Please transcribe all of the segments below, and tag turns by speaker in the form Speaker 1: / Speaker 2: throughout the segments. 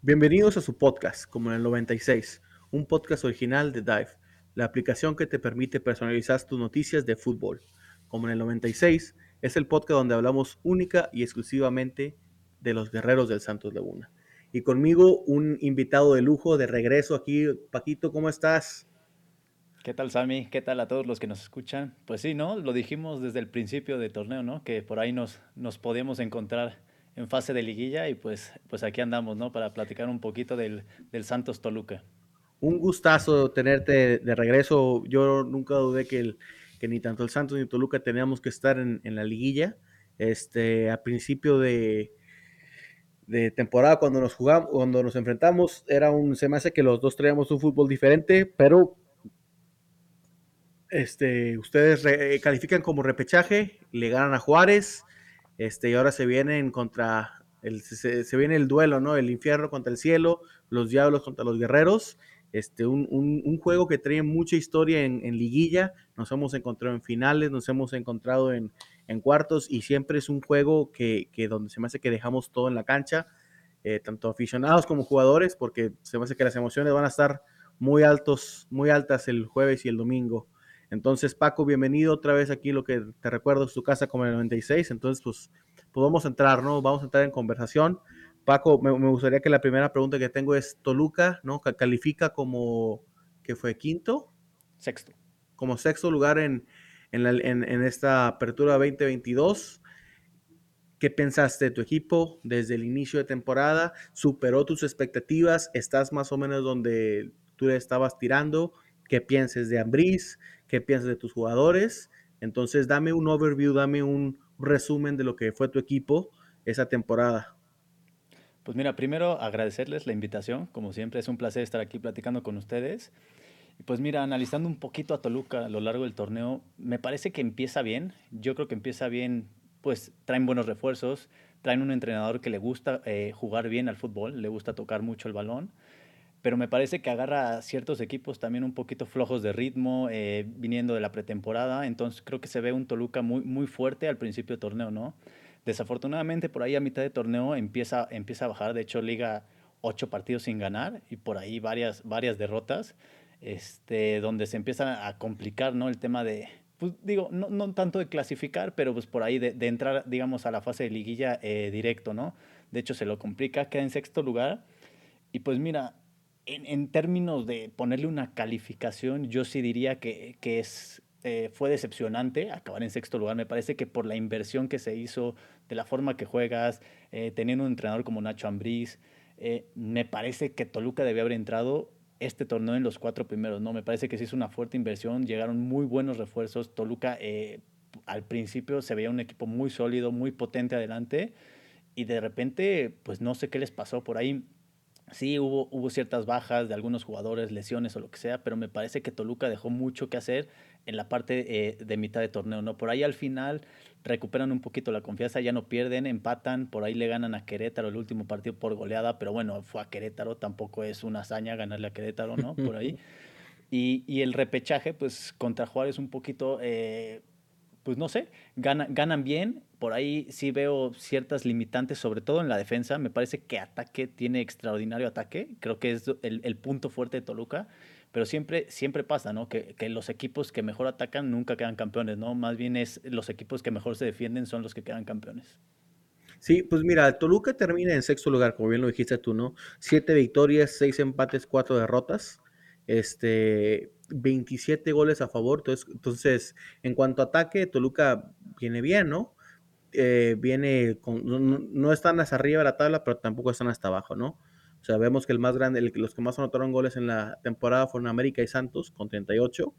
Speaker 1: Bienvenidos a su podcast, como en el 96, un podcast original de Dive, la aplicación que te permite personalizar tus noticias de fútbol. Como en el 96, es el podcast donde hablamos única y exclusivamente de los guerreros del Santos Laguna. Y conmigo un invitado de lujo de regreso aquí. Paquito, ¿cómo estás?
Speaker 2: ¿Qué tal, Sammy? ¿Qué tal a todos los que nos escuchan? Pues sí, ¿no? Lo dijimos desde el principio del torneo, ¿no? Que por ahí nos, nos podíamos encontrar en fase de liguilla y pues, pues aquí andamos, ¿no? Para platicar un poquito del, del Santos Toluca.
Speaker 1: Un gustazo tenerte de regreso. Yo nunca dudé que, el, que ni tanto el Santos ni Toluca teníamos que estar en, en la liguilla. Este, a principio de, de temporada cuando nos jugamos, cuando nos enfrentamos, era un, se me hace que los dos traíamos un fútbol diferente, pero este, ustedes califican como repechaje, le ganan a Juárez, este, y ahora se vienen contra, el, se, viene el duelo, ¿no? El infierno contra el cielo, los diablos contra los guerreros. Este, un, un, juego que trae mucha historia en, en, liguilla. Nos hemos encontrado en finales, nos hemos encontrado en, en cuartos y siempre es un juego que, que, donde se me hace que dejamos todo en la cancha, eh, tanto aficionados como jugadores, porque se me hace que las emociones van a estar muy altos, muy altas el jueves y el domingo. Entonces, Paco, bienvenido otra vez aquí. Lo que te recuerdo es tu casa como en el 96. Entonces, pues, a entrar, ¿no? Vamos a entrar en conversación. Paco, me, gustaría que la primera pregunta que tengo es: Toluca, ¿no? Califica como que fue quinto.
Speaker 2: Sexto.
Speaker 1: Como sexto lugar en, en, esta apertura 2022. ¿Qué pensaste de tu equipo desde el inicio de temporada? ¿Superó tus expectativas? ¿Estás más o menos donde tú estabas tirando? ¿Qué pienses de Ambriz? qué piensas de tus jugadores. Entonces, dame un overview, dame un resumen de lo que fue tu equipo esa temporada.
Speaker 2: Pues mira, primero agradecerles la invitación, como siempre es un placer estar aquí platicando con ustedes. Pues mira, analizando un poquito a Toluca a lo largo del torneo, me parece que empieza bien. Yo creo que empieza bien, pues traen buenos refuerzos, traen un entrenador que le gusta eh, jugar bien al fútbol, le gusta tocar mucho el balón pero me parece que agarra a ciertos equipos también un poquito flojos de ritmo, eh, viniendo de la pretemporada, entonces creo que se ve un Toluca muy, muy fuerte al principio del torneo, ¿no? Desafortunadamente por ahí a mitad de torneo empieza, empieza a bajar, de hecho liga ocho partidos sin ganar y por ahí varias, varias derrotas, este, donde se empieza a complicar, ¿no? El tema de, pues digo, no, no tanto de clasificar, pero pues por ahí de, de entrar, digamos, a la fase de liguilla eh, directo, ¿no? De hecho se lo complica, queda en sexto lugar y pues mira, en, términos de ponerle una calificación, yo sí diría que, que es, eh, fue decepcionante acabar en sexto lugar. Me parece que por la inversión que se hizo, de la forma que juegas, eh, teniendo un entrenador como Nacho Ambriz, eh, me parece que Toluca debía haber entrado este torneo en los cuatro primeros. No, me parece que sí hizo una fuerte inversión, llegaron muy buenos refuerzos. Toluca al principio se veía un equipo muy sólido, muy potente adelante y de repente, pues no sé qué les pasó por ahí Sí, hubo, hubo ciertas bajas de algunos jugadores, lesiones o lo que sea, pero me parece que Toluca dejó mucho que hacer en la parte eh, de mitad de torneo, ¿no? Por ahí al final recuperan un poquito la confianza, ya no pierden, empatan, por ahí le ganan a Querétaro el último partido por goleada, pero bueno, fue a Querétaro, tampoco es una hazaña ganarle a Querétaro, ¿no? Por ahí. Y, y el repechaje, pues contra Juárez un poquito... Eh, pues no sé, ganan bien. Por ahí sí veo ciertas limitantes, sobre todo en la defensa. Me parece que ataque tiene extraordinario ataque. Creo que es el, punto fuerte de Toluca. Pero siempre, siempre pasa, ¿no? Que, que, los equipos que mejor atacan nunca quedan campeones, ¿no? Más bien es los equipos que mejor se defienden son los que quedan campeones.
Speaker 1: Sí, pues mira, Toluca termina en sexto lugar, como bien lo dijiste tú, ¿no? Siete victorias, seis empates, cuatro derrotas. Este, 27 goles a favor. Entonces, en cuanto a ataque, Toluca viene bien, ¿no? Eh, viene con, no, están hasta arriba de la tabla, pero tampoco están hasta abajo, ¿no? Vemos que el más grande, los que más anotaron goles en la temporada fueron América y Santos con 38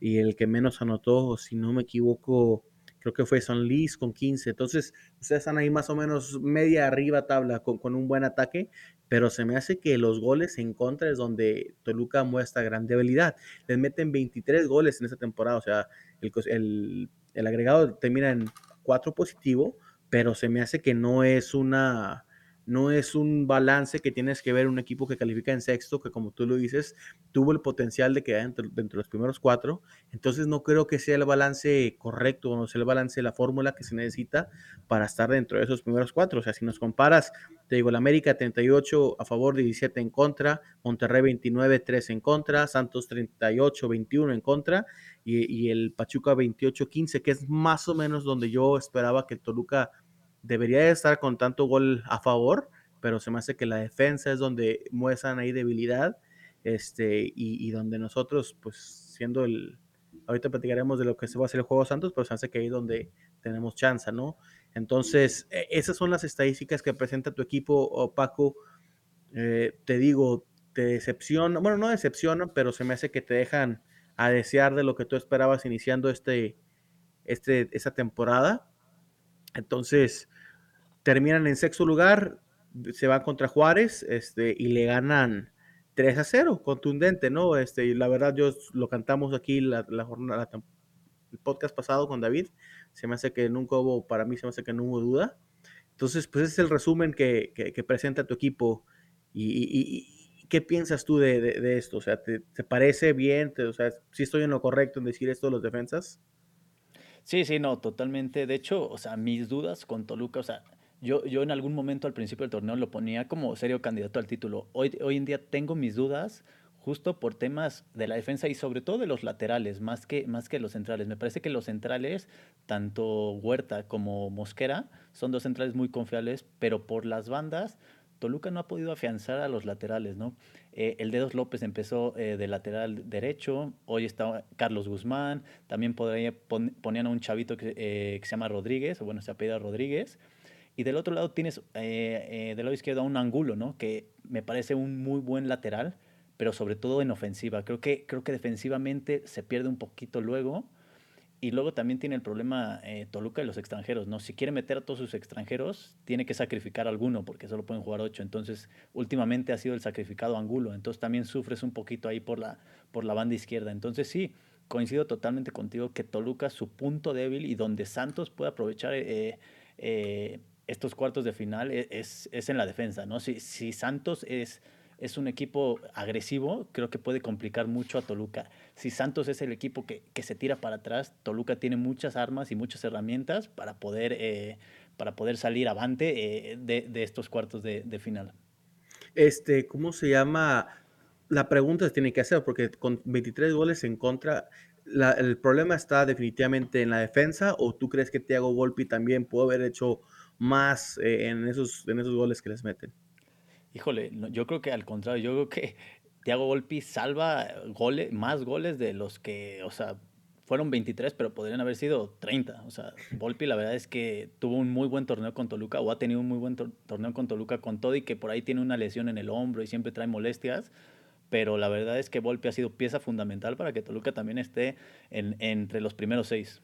Speaker 1: y el que menos anotó, si no me equivoco, creo que fue San Luis con 15. Entonces, ustedes están ahí más o menos media arriba tabla con, un buen ataque, pero se me hace que los goles en contra es donde Toluca muestra gran debilidad. Les meten 23 goles en esta temporada, o sea, el, el, el agregado termina en 4 positivo, pero se me hace que no es una no es un balance que tienes que ver un equipo que califica en sexto, que como tú lo dices, tuvo el potencial de quedar dentro, de los primeros cuatro. Entonces no creo que sea el balance correcto, no sea el balance, la fórmula que se necesita para estar dentro de esos primeros cuatro. O sea, si nos comparas, te digo, el América 38 a favor, 17 en contra, Monterrey 29, 3 en contra, Santos 38, 21 en contra y, y el Pachuca 28, 15, que es más o menos donde yo esperaba que el Toluca debería estar con tanto gol a favor, pero se me hace que la defensa es donde muestran ahí debilidad, este, y, donde nosotros, pues siendo el, ahorita platicaremos de lo que se va a hacer el Juego Santos, pero se hace que ahí es donde tenemos chance, ¿no? Entonces, e, esas son las estadísticas que presenta tu equipo, Paco. Eh, te digo, te decepciona, bueno, no decepcionan, pero se me hace que te dejan a desear de lo que tú esperabas iniciando este, este, esta temporada. Entonces, terminan en sexto lugar, se van contra Juárez este, y le ganan 3 a 0, contundente, ¿no? Este, y la verdad, yo lo cantamos aquí la, jornada, el podcast pasado con David, se me hace que nunca hubo, para mí se me hace que no hubo duda. Entonces, pues ese es el resumen que, que, presenta tu equipo. Y, qué piensas tú de, de, esto? O sea, ¿te, te parece bien? o sea, ¿sí estoy en lo correcto en decir esto de los defensas?
Speaker 2: Sí, sí, no, totalmente. De hecho, o sea, mis dudas con Toluca, o sea, yo, yo en algún momento al principio del torneo lo ponía como serio candidato al título. Hoy, hoy en día tengo mis dudas justo por temas de la defensa y sobre todo de los laterales, más que, más que los centrales. Me parece que los centrales, tanto Huerta como Mosquera, son dos centrales muy confiables, pero por las bandas, Toluca no ha podido afianzar a los laterales, ¿no? Eh, el Dedos López empezó eh, de lateral derecho, hoy está Carlos Guzmán, también podría, ponían a un chavito que, eh, que, se llama Rodríguez, o bueno, se apellida Rodríguez, y del otro lado tienes eh, eh, del lado izquierdo a un ángulo, ¿no? Que me parece un muy buen lateral, pero sobre todo en ofensiva. Creo que, creo que defensivamente se pierde un poquito luego. Y luego también tiene el problema eh, Toluca de los extranjeros, ¿no? Si quiere meter a todos sus extranjeros, tiene que sacrificar a alguno, porque solo pueden jugar ocho. Entonces, últimamente ha sido el sacrificado Angulo. Entonces, también sufres un poquito ahí por la, por la banda izquierda. Entonces, sí, coincido totalmente contigo que Toluca, su punto débil y donde Santos puede aprovechar eh, eh, estos cuartos de final e, es, es en la defensa, ¿no? Si, si Santos es, es un equipo agresivo, creo que puede complicar mucho a Toluca. Si Santos es el equipo que, que se tira para atrás, Toluca tiene muchas armas y muchas herramientas para poder, eh, para poder salir avante eh, de, de, estos cuartos de, final.
Speaker 1: Este, ¿cómo se llama? La pregunta se tiene que hacer, porque con 23 goles en contra, el problema está definitivamente en la defensa, o tú crees que Thiago Volpi también pudo haber hecho más eh, en, esos, en esos goles que les meten.
Speaker 2: Híjole, yo creo que al contrario, yo creo que Thiago Volpi salva goles, más goles de los que, o sea, fueron 23, pero podrían haber sido 30. O sea, Volpi la verdad es que tuvo un muy buen torneo con Toluca o ha tenido un muy buen torneo con Toluca con todo y que por ahí tiene una lesión en el hombro y siempre trae molestias. Pero la verdad es que Volpi ha sido pieza fundamental para que Toluca también esté en, entre los primeros seis.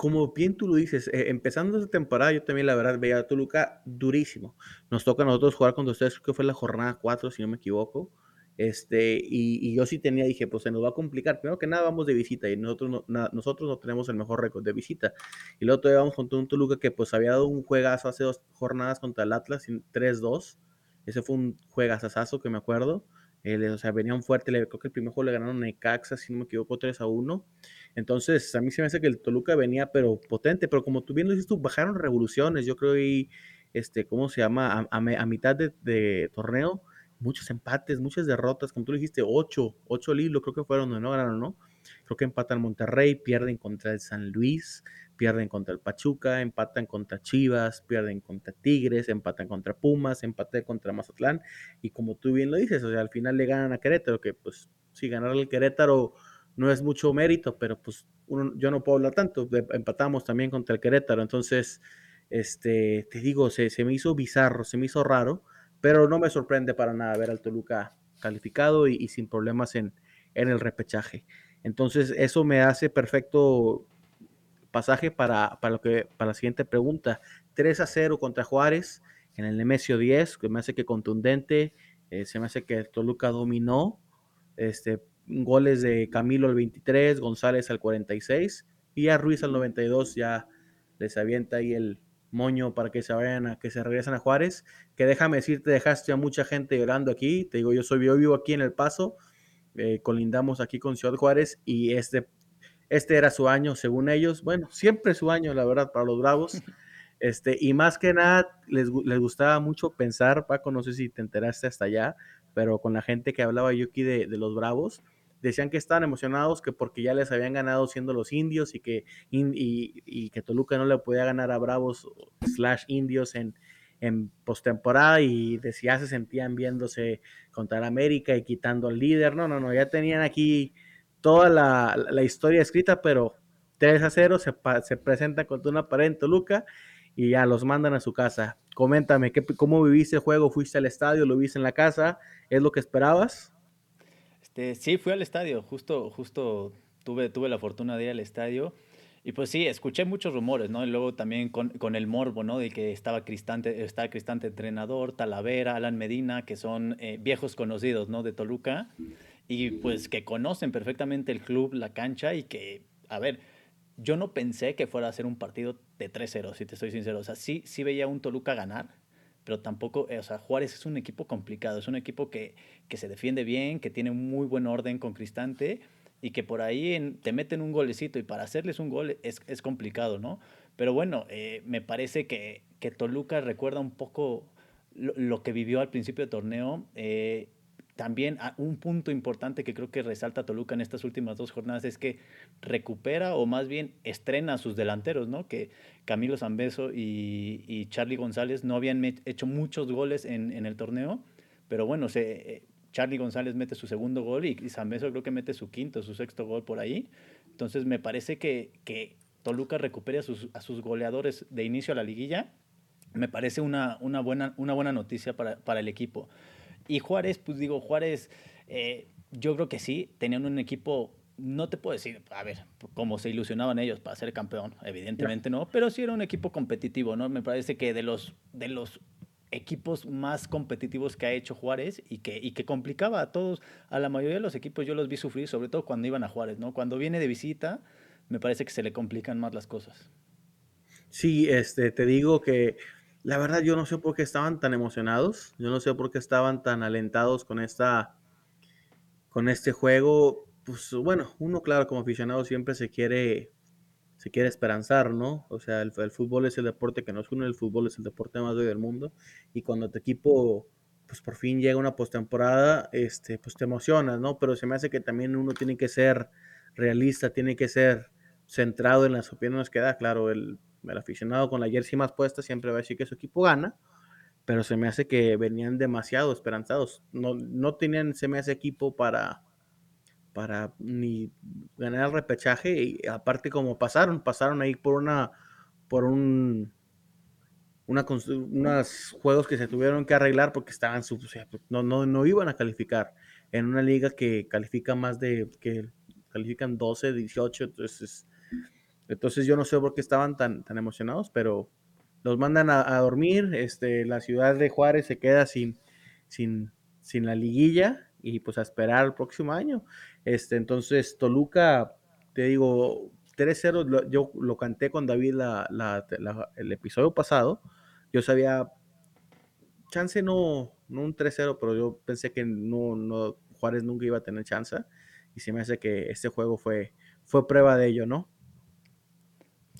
Speaker 1: Como bien tú lo dices, eh, empezando esta temporada, yo también la verdad veía a Toluca durísimo. Nos toca a nosotros jugar contra ustedes, creo que fue la jornada 4, si no me equivoco. Este, y, yo sí tenía, dije, pues se nos va a complicar. Primero que nada, vamos de visita y nosotros no, nosotros no tenemos el mejor récord de visita. Y luego todavía vamos contra un Toluca que pues había dado un juegazo hace dos jornadas contra el Atlas, 3-2. Ese fue un juegazazazo que me acuerdo. Eh, o sea, venían fuerte, creo que el primer juego le ganaron a Necaxa, si no me equivoco, 3 a 1. Entonces, a mí se me hace que el Toluca venía, pero potente, pero como tú bien lo dices, bajaron revoluciones, yo creo, y, este, ¿cómo se llama? A, a, a mitad de, torneo, muchos empates, muchas derrotas, como tú dijiste, 8, 8 libros, creo que fueron donde no ganaron, ¿no? Creo que empatan Monterrey, pierden contra el San Luis, pierden contra el Pachuca, empatan contra Chivas, pierden contra Tigres, empatan contra Pumas, empatan contra Mazatlán, y como tú bien lo dices, o sea, al final le ganan a Querétaro, que pues sí, ganar al Querétaro no es mucho mérito, pero pues uno, yo no puedo hablar tanto, empatamos también contra el Querétaro, entonces, este, te digo, se, se me hizo bizarro, se me hizo raro, pero no me sorprende para nada ver al Toluca calificado y, y sin problemas en, en el repechaje. Entonces, eso me hace perfecto pasaje para, para, lo que, para la siguiente pregunta. 3 a 0 contra Juárez en el Nemesio 10, que me hace que contundente, eh, se me hace que Toluca dominó, este, goles de Camilo al 23, González al 46 y a Ruiz al 92 ya les avienta ahí el, moño para que se vayan a que se regresen a Juárez. Que déjame decirte, dejaste a mucha gente llorando aquí. Te digo, yo soy yo vivo aquí en El Paso, eh, colindamos aquí con Ciudad Juárez y este, este era su año, según ellos. Bueno, siempre su año, la verdad, para los Bravos. Este, y más que nada, les, les gustaba mucho pensar, Paco, no sé si te enteraste hasta allá, pero con la gente que hablaba yo aquí de, de los Bravos, decían que estaban emocionados que porque ya les habían ganado siendo los indios y que, y, y que Toluca no le podía ganar a Bravos slash indios en, en postemporada y decía se sentían viéndose contra el América y quitando al líder. No, no, no, ya tenían aquí toda la, la historia escrita, pero 3 a 0 se, se presentan contra una pared en Toluca y ya los mandan a su casa. Coméntame, ¿qué, ¿cómo viviste el juego? ¿Fuiste al estadio? ¿Lo viste en la casa? ¿Es lo que esperabas?
Speaker 2: Este, sí, fui al estadio, justo, justo tuve, tuve la fortuna de ir al estadio. Y pues sí, escuché muchos rumores, ¿no? Y luego también con, con el morbo, ¿no? De que estaba Cristante, estaba Cristante entrenador, Talavera, Alan Medina, que son eh, viejos conocidos, ¿no? De Toluca. Y pues que conocen perfectamente el club, la cancha y que, a ver, yo no pensé que fuera a ser un partido de 3-0, si te estoy sincero. O sea, sí, sí veía un Toluca ganar, pero tampoco, eh, o sea, Juárez es un equipo complicado, es un equipo que, que se defiende bien, que tiene muy buen orden con Cristante y que por ahí en, te meten un golecito y para hacerles un gol es, es complicado, ¿no? Pero bueno, eh, me parece que, que, Toluca recuerda un poco lo, lo, que vivió al principio del torneo. Eh, también un punto importante que creo que resalta Toluca en estas últimas dos jornadas es que recupera o más bien estrena a sus delanteros, ¿no? Que Camilo Zambeso y, y Charlie González no habían hecho muchos goles en, en el torneo, pero bueno, se, eh, Charlie González mete su segundo gol y, y Zambeso creo que mete su quinto, su sexto gol por ahí. Entonces me parece que, que Toluca recupere a sus, a sus goleadores de inicio a la liguilla. Me parece una, una, buena, una buena noticia para, para el equipo. Y Juárez, pues digo, Juárez, eh, yo creo que sí, tenían un equipo, no te puedo decir, a ver, cómo se ilusionaban ellos para ser campeón, evidentemente no, no pero sí era un equipo competitivo, ¿no? Me parece que de los, de los equipos más competitivos que ha hecho Juárez y que, y que complicaba a todos, a la mayoría de los equipos yo los vi sufrir, sobre todo cuando iban a Juárez, ¿no? Cuando viene de visita, me parece que se le complican más las cosas.
Speaker 1: Sí, este, te digo que la verdad, yo no sé por qué estaban tan emocionados. Yo no sé por qué estaban tan alentados con esta. con este juego. Pues bueno, uno, claro, como aficionado siempre se quiere. se quiere esperanzar, ¿no? O sea, el, fútbol es el deporte que nos une, el fútbol es el deporte más del mundo. Y cuando tu equipo pues por fin llega una postemporada, este, pues te emocionas, ¿no? Pero se me hace que también uno tiene que ser realista, tiene que ser centrado en las opiniones que da. Claro, el el aficionado con la jersey más puesta siempre va a decir que su equipo gana, pero se me hace que venían demasiado esperanzados. No, no tenían, se me hace equipo para, para ni ganar el repechaje y aparte como pasaron, pasaron ahí por una, por un, una, unos juegos que se tuvieron que arreglar porque estaban, o sea, no, no, no iban a calificar en una liga que califica más de, que califican 12, 18, entonces entonces yo no sé por qué estaban tan, tan emocionados, pero los mandan a, dormir. Este, la ciudad de Juárez se queda sin, sin, sin la liguilla y pues a esperar el próximo año. Este, entonces Toluca, te digo, 3-0, yo lo canté con David la, el episodio pasado. Yo sabía, chance no, no un 3-0, pero yo pensé que no, no, Juárez nunca iba a tener chance. Y se me hace que este juego fue, fue prueba de ello, ¿no?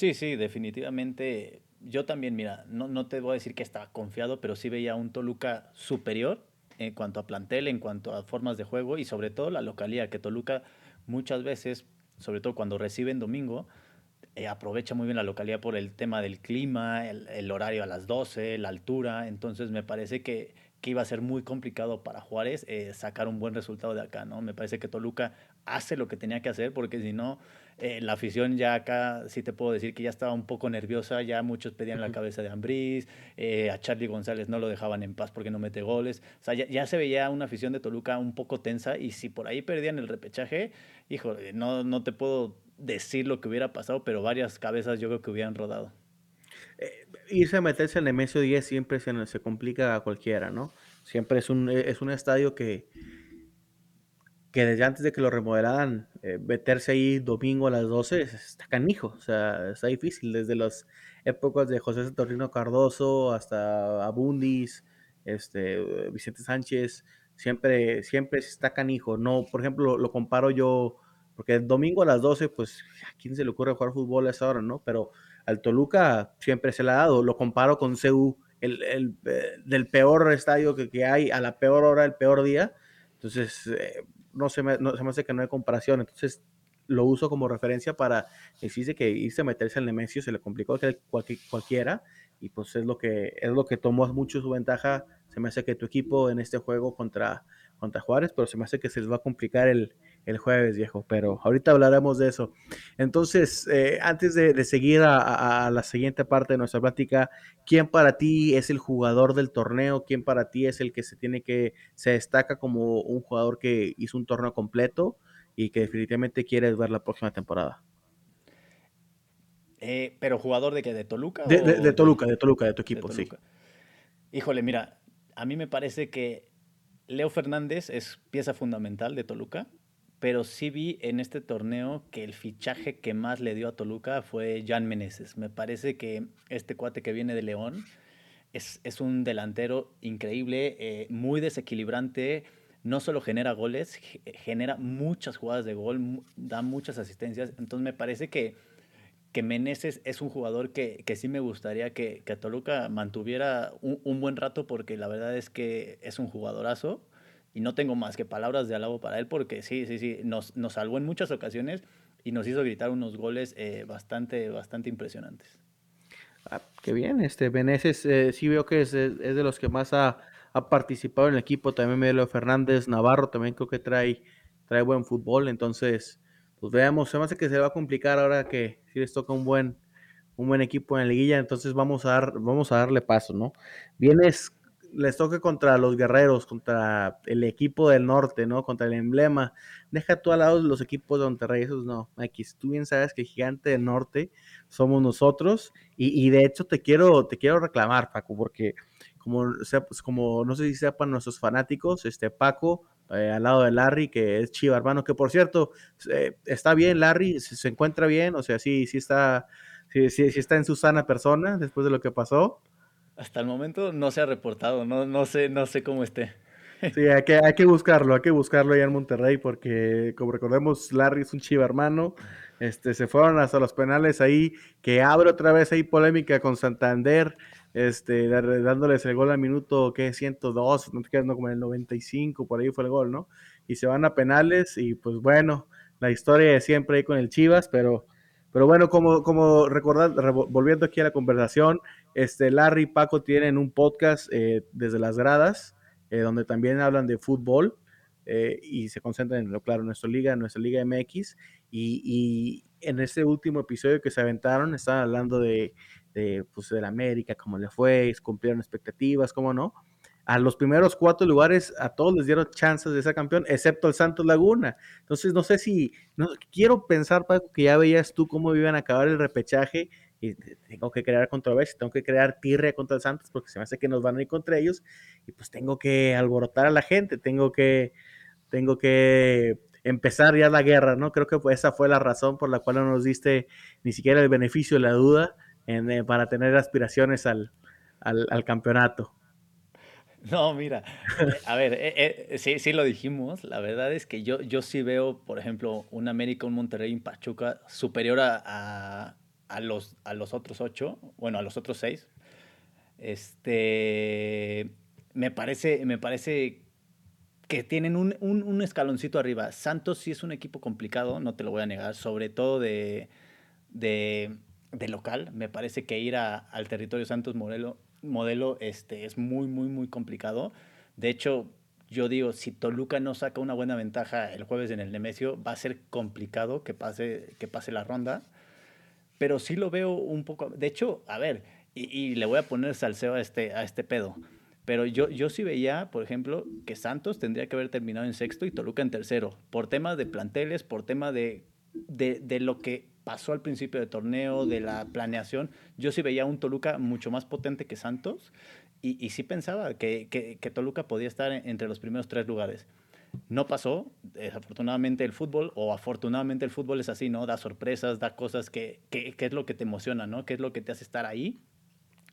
Speaker 2: Sí, sí, definitivamente. Yo también, mira, no, no te voy a decir que estaba confiado, pero sí veía un Toluca superior en cuanto a plantel, en cuanto a formas de juego y sobre todo la localidad, que Toluca muchas veces, sobre todo cuando recibe en domingo, eh, aprovecha muy bien la localidad por el tema del clima, el, horario a las 12, la altura, entonces me parece que, que iba a ser muy complicado para Juárez eh, sacar un buen resultado de acá, ¿no? Me parece que Toluca hace lo que tenía que hacer porque si no eh, la afición ya acá, sí te puedo decir que ya estaba un poco nerviosa, ya muchos pedían la cabeza de Ambriz, eh, a Charlie González no lo dejaban en paz porque no mete goles, o sea, ya, ya, se veía una afición de Toluca un poco tensa y si por ahí perdían el repechaje, hijo, no, no te puedo decir lo que hubiera pasado, pero varias cabezas yo creo que hubieran rodado.
Speaker 1: Eh, irse a meterse en el MS10 siempre se, se complica a cualquiera, ¿no? Siempre es un, es un estadio que que desde antes de que lo remodelaran, eh, meterse ahí domingo a las 12 está canijo, o sea, está difícil. Desde los épocas de José Saturnino Cardoso hasta Abundis, este, Vicente Sánchez, siempre, siempre está canijo. No, por ejemplo, lo, comparo yo, porque el domingo a las 12, pues, ¿a quién se le ocurre jugar fútbol a esa hora, no? Pero al Toluca siempre se le ha dado. Lo comparo con CU, el, el eh, del peor estadio que, que, hay, a la peor hora, el peor día. Entonces, eh, no, se me, no se me hace que no hay comparación. Entonces, lo uso como referencia para decirse que irse a meterse al Nemesio se le complicó a cualquiera y pues es lo que es lo que tomó mucho su ventaja. Se me hace que tu equipo en este juego contra, contra Juárez, pero se me hace que se les va a complicar el, el jueves, viejo. Pero ahorita hablaremos de eso. Entonces, eh, antes de, seguir a, a, la siguiente parte de nuestra plática, ¿quién para ti es el jugador del torneo? ¿Quién para ti es el que se tiene que, se destaca como un jugador que hizo un torneo completo? y que definitivamente quieres ver la próxima temporada.
Speaker 2: Eh, pero jugador de que de Toluca
Speaker 1: de, de, Toluca, de Toluca, de tu equipo, sí.
Speaker 2: Híjole, mira, a mí me parece que Leo Fernández es pieza fundamental de Toluca, pero sí vi en este torneo que el fichaje que más le dio a Toluca fue Jan Meneses. Me parece que este cuate que viene de León es, es un delantero increíble, eh, muy desequilibrante no solo genera goles, genera muchas jugadas de gol, da muchas asistencias. Entonces me parece que, que Meneses es un jugador que, que sí me gustaría que, que Toluca mantuviera un, buen rato porque la verdad es que es un jugadorazo y no tengo más que palabras de alabo para él porque sí, sí, sí, nos, nos salvó en muchas ocasiones y nos hizo gritar unos goles eh, bastante, bastante impresionantes.
Speaker 1: Ah, qué bien, este Meneses eh, sí veo que es, es, de los que más ha ha participado en el equipo, también Miguel Fernández Navarro, también creo que trae, trae buen fútbol, entonces, pues veamos, se me hace que se va a complicar ahora que si les toca un buen, un buen equipo en la liguilla, entonces vamos a, dar, vamos a darle paso, ¿no? Vienes, les toca contra los guerreros, contra el equipo del norte, ¿no? Contra el emblema. Deja tú al lado los equipos de Monterrey, esos no. X, tú bien sabes que el gigante del norte somos nosotros. Y, y de hecho te quiero, te quiero reclamar, Paco, porque como, pues, como no sé si sepan nuestros fanáticos, este Paco, eh, al lado de Larry, que es Chiva, hermano, que por cierto, eh, está bien Larry, se, encuentra bien, o sea, sí, sí está, sí, sí, está en su sana persona después de lo que pasó.
Speaker 2: Hasta el momento no se ha reportado, no, no, sé, no sé cómo esté.
Speaker 1: Sí, hay que, hay que buscarlo, hay que buscarlo allá en Monterrey, porque como recordemos, Larry es un chiva hermano. Este, se fueron hasta los penales ahí, que abre otra vez ahí polémica con Santander este, dándoles el gol al minuto, que 102, no te quedas, como en el 95, por ahí fue el gol, ¿no? Y se van a penales y pues bueno, la historia de siempre ahí con el Chivas, pero, pero bueno, como, como recordar, volviendo aquí a la conversación, este, Larry y Paco tienen un podcast eh, desde las gradas, eh, donde también hablan de fútbol eh, y se concentran en lo claro, nuestra liga, nuestra liga MX, y, y en este último episodio que se aventaron, estaban hablando de de, pues, del América, cómo le fue, cumplieron expectativas, cómo no. A los primeros cuatro lugares, a todos les dieron chances de ser campeón, excepto el Santos Laguna. Entonces, no sé si, no, quiero pensar, Paco, que ya veías tú cómo iban a acabar el repechaje y tengo que crear controversia, tengo que crear tirre contra el Santos porque se me hace que nos van a ir contra ellos y pues tengo que alborotar a la gente, tengo que, tengo que empezar ya la guerra, ¿no? Creo que esa fue la razón por la cual no nos diste ni siquiera el beneficio de la duda eh, para tener aspiraciones al, campeonato.
Speaker 2: No, mira, eh, a ver, eh, sí, sí lo dijimos. La verdad es que yo, yo sí veo, por ejemplo, un América, un Monterrey, un Pachuca superior a, los, a los otros ocho, bueno, a los otros seis. Este, me parece, me parece que tienen un, un, escaloncito arriba. Santos sí es un equipo complicado, no te lo voy a negar, sobre todo de, de de local. Me parece que ir al territorio Santos modelo, modelo este, es muy, muy, muy complicado. De hecho, yo digo, si Toluca no saca una buena ventaja el jueves en el Nemesio, va a ser complicado que pase, que pase la ronda. Pero sí lo veo un poco. De hecho, a ver, y, le voy a poner salseo a este, a este pedo. Pero yo, yo sí veía, por ejemplo, que Santos tendría que haber terminado en sexto y Toluca en tercero. Por temas de planteles, por tema de, de, de lo que pasó al principio del torneo, de la planeación, yo sí veía un Toluca mucho más potente que Santos y, sí pensaba que, que, Toluca podía estar entre los primeros tres lugares. No pasó, desafortunadamente el fútbol, o afortunadamente el fútbol es así, ¿no? Da sorpresas, da cosas que, que, es lo que te emociona, ¿no? ¿Qué es lo que te hace estar ahí?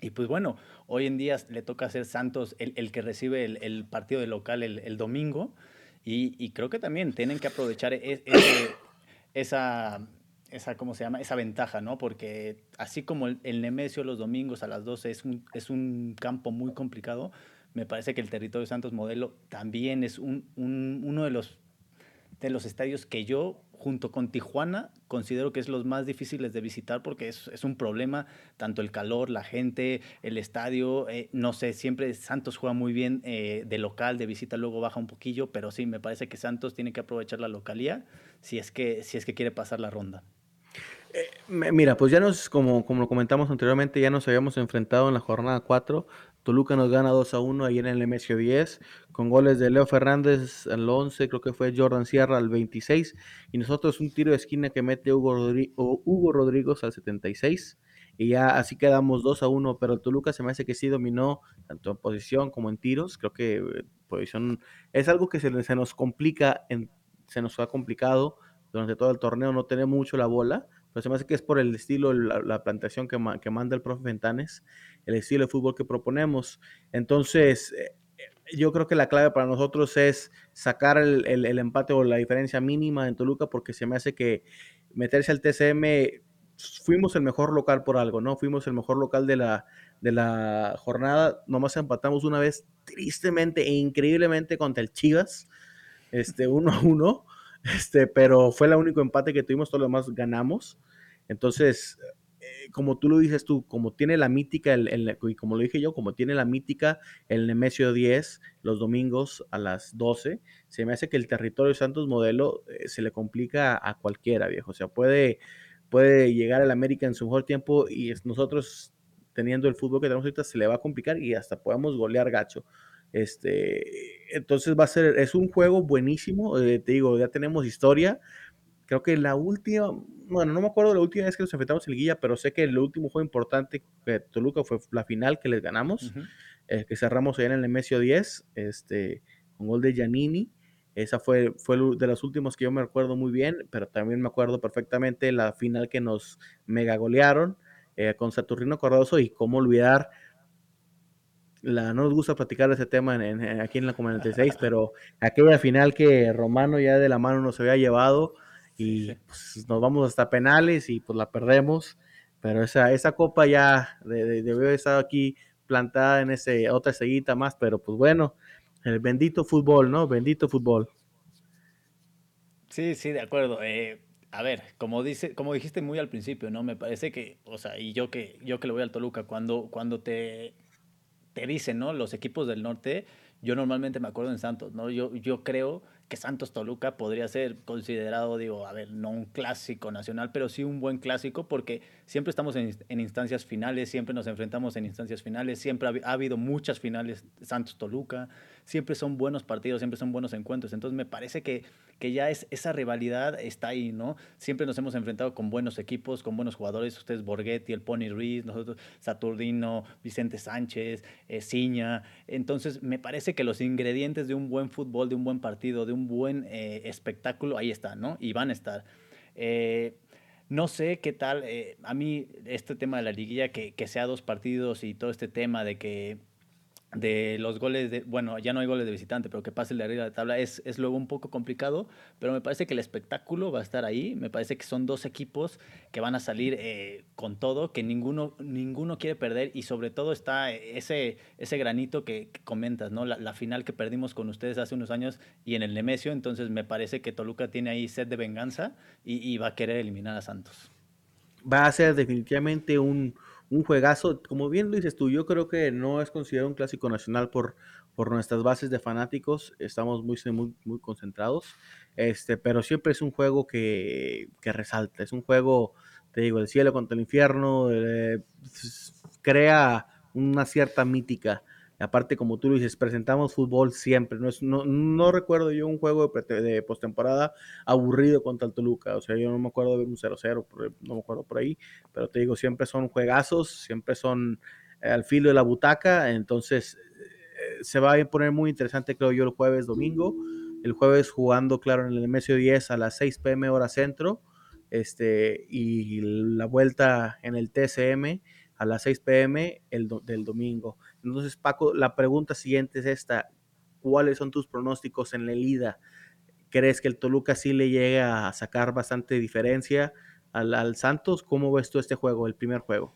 Speaker 2: Y pues bueno, hoy en día le toca ser Santos el, que recibe el, partido de local el, domingo. Y, creo que también tienen que aprovechar e, ese, esa, esa, ¿cómo se llama? Esa ventaja, ¿no? Porque así como el, el, Nemesio los domingos a las 12 es un, es un campo muy complicado, me parece que el territorio Santos Modelo también es un, un, uno de los, de los estadios que yo, junto con Tijuana, considero que es los más difíciles de visitar porque es, es un problema, tanto el calor, la gente, el estadio, eh, no sé, siempre Santos juega muy bien eh, de local, de visita luego baja un poquillo, pero sí, me parece que Santos tiene que aprovechar la localía si es que, si es que quiere pasar la ronda.
Speaker 1: Mira, pues ya nos, como, como lo comentamos anteriormente, ya nos habíamos enfrentado en la jornada 4 Toluca nos gana 2 a 1 ahí en el MSO 10, con goles de Leo Fernández al 11, creo que fue Jordan Sierra al 26, y nosotros un tiro de esquina que mete Hugo, Hugo Rodríguez al 76, y ya así quedamos 2 a 1, pero Toluca se me hace que sí dominó tanto en posición como en tiros, creo que eh, posición es algo que se, se nos complica, en, se nos ha complicado durante todo el torneo, no tener mucho la bola, pero se me hace que es por el estilo, la, la plantación que, que, manda el profe Ventanes, el estilo de fútbol que proponemos. Entonces, eh, yo creo que la clave para nosotros es sacar el, el, el, empate o la diferencia mínima en Toluca, porque se me hace que meterse al TCM, fuimos el mejor local por algo, ¿no? Fuimos el mejor local de la, de la jornada, nomás empatamos una vez tristemente e increíblemente contra el Chivas, este, uno a uno este, pero fue el único empate que tuvimos, todo lo demás ganamos. Entonces, eh, como tú lo dices tú, como tiene la mítica, el, y como lo dije yo, como tiene la mítica el Nemesio 10 los domingos a las 12, se me hace que el territorio Santos modelo eh, se le complica a cualquiera, viejo. O sea, puede, puede llegar al América en su mejor tiempo y nosotros teniendo el fútbol que tenemos ahorita se le va a complicar y hasta podemos golear gacho. Este, entonces va a ser, es un juego buenísimo, eh, te digo, ya tenemos historia. Creo que la última, bueno, no me acuerdo la última vez que nos enfrentamos en Liguilla, pero sé que el último juego importante de Toluca fue la final que les ganamos, uh -huh. eh, que cerramos allá en el Nemesio 10, este, con gol de Giannini. Esa fue, fue de los últimos que yo me recuerdo muy bien, pero también me acuerdo perfectamente la final que nos mega golearon eh, con Saturnino Cardoso y cómo olvidar la, no nos gusta platicar de ese tema en, en, aquí en la 96, pero aquella final que Romano ya de la mano nos había llevado y pues, nos vamos hasta penales y pues la perdemos, pero esa, esa copa ya de, de, debió estado aquí plantada en ese otra seguita más, pero pues bueno, el bendito fútbol, ¿no? Bendito fútbol.
Speaker 2: Sí, sí, de acuerdo. Eh, a ver, como dice, como dijiste muy al principio, ¿no? Me parece que, o sea, y yo que yo que le voy al Toluca, cuando, cuando te te dicen, ¿no? Los equipos del norte, yo normalmente me acuerdo en Santos, ¿no? Yo, yo creo que Santos Toluca podría ser considerado, digo, a ver, no un clásico nacional, pero sí un buen clásico porque siempre estamos en, instancias finales, siempre nos enfrentamos en instancias finales, siempre ha, ha habido muchas finales Santos Toluca, siempre son buenos partidos, siempre son buenos encuentros. Entonces me parece que, que ya es, esa rivalidad está ahí, ¿no? Siempre nos hemos enfrentado con buenos equipos, con buenos jugadores. Ustedes Borghetti, el Pony Ruiz, nosotros Saturnino, Vicente Sánchez, eh, Ciña. Entonces me parece que los ingredientes de un buen fútbol, de un buen partido, de un buen eh, espectáculo, ahí están, ¿no? Y van a estar. Eh, no sé qué tal, eh, a mí este tema de la liguilla, que, que sea dos partidos y todo este tema de que de los goles de, bueno, ya no hay goles de visitante, pero que pase el de arriba de la tabla es, es luego un poco complicado, pero me parece que el espectáculo va a estar ahí, me parece que son dos equipos que van a salir eh, con todo, que ninguno, ninguno quiere perder y sobre todo está ese, ese granito que, que comentas, ¿no? La, la, final que perdimos con ustedes hace unos años y en el Nemesio, entonces me parece que Toluca tiene ahí sed de venganza y, y va a querer eliminar a Santos.
Speaker 1: Va a ser definitivamente un un juegazo, como bien lo dices tú, yo creo que no es considerado un clásico nacional por, por nuestras bases de fanáticos, estamos muy, muy, muy concentrados, este, pero siempre es un juego que, que resalta, es un juego, te digo, el cielo contra el infierno, eh, crea una cierta mítica Aparte, como tú lo dices, presentamos fútbol siempre. No, es, no, no recuerdo yo un juego de, postemporada aburrido contra el Toluca. O sea, yo no me acuerdo de ver un 0-0, no me acuerdo por ahí. Pero te digo, siempre son juegazos, siempre son eh, al filo de la butaca. Entonces, eh, se va a poner muy interesante, creo yo, el jueves, domingo. el jueves jugando, claro, en el MSO 10 a las 6 pm hora centro, este, y la vuelta en el TCM a las 6 pm el del domingo. Entonces, Paco, la pregunta siguiente es esta, ¿cuáles son tus pronósticos en la ida? ¿Crees que el Toluca sí le llega a sacar bastante diferencia al, al Santos? ¿Cómo ves tú este juego, el primer juego?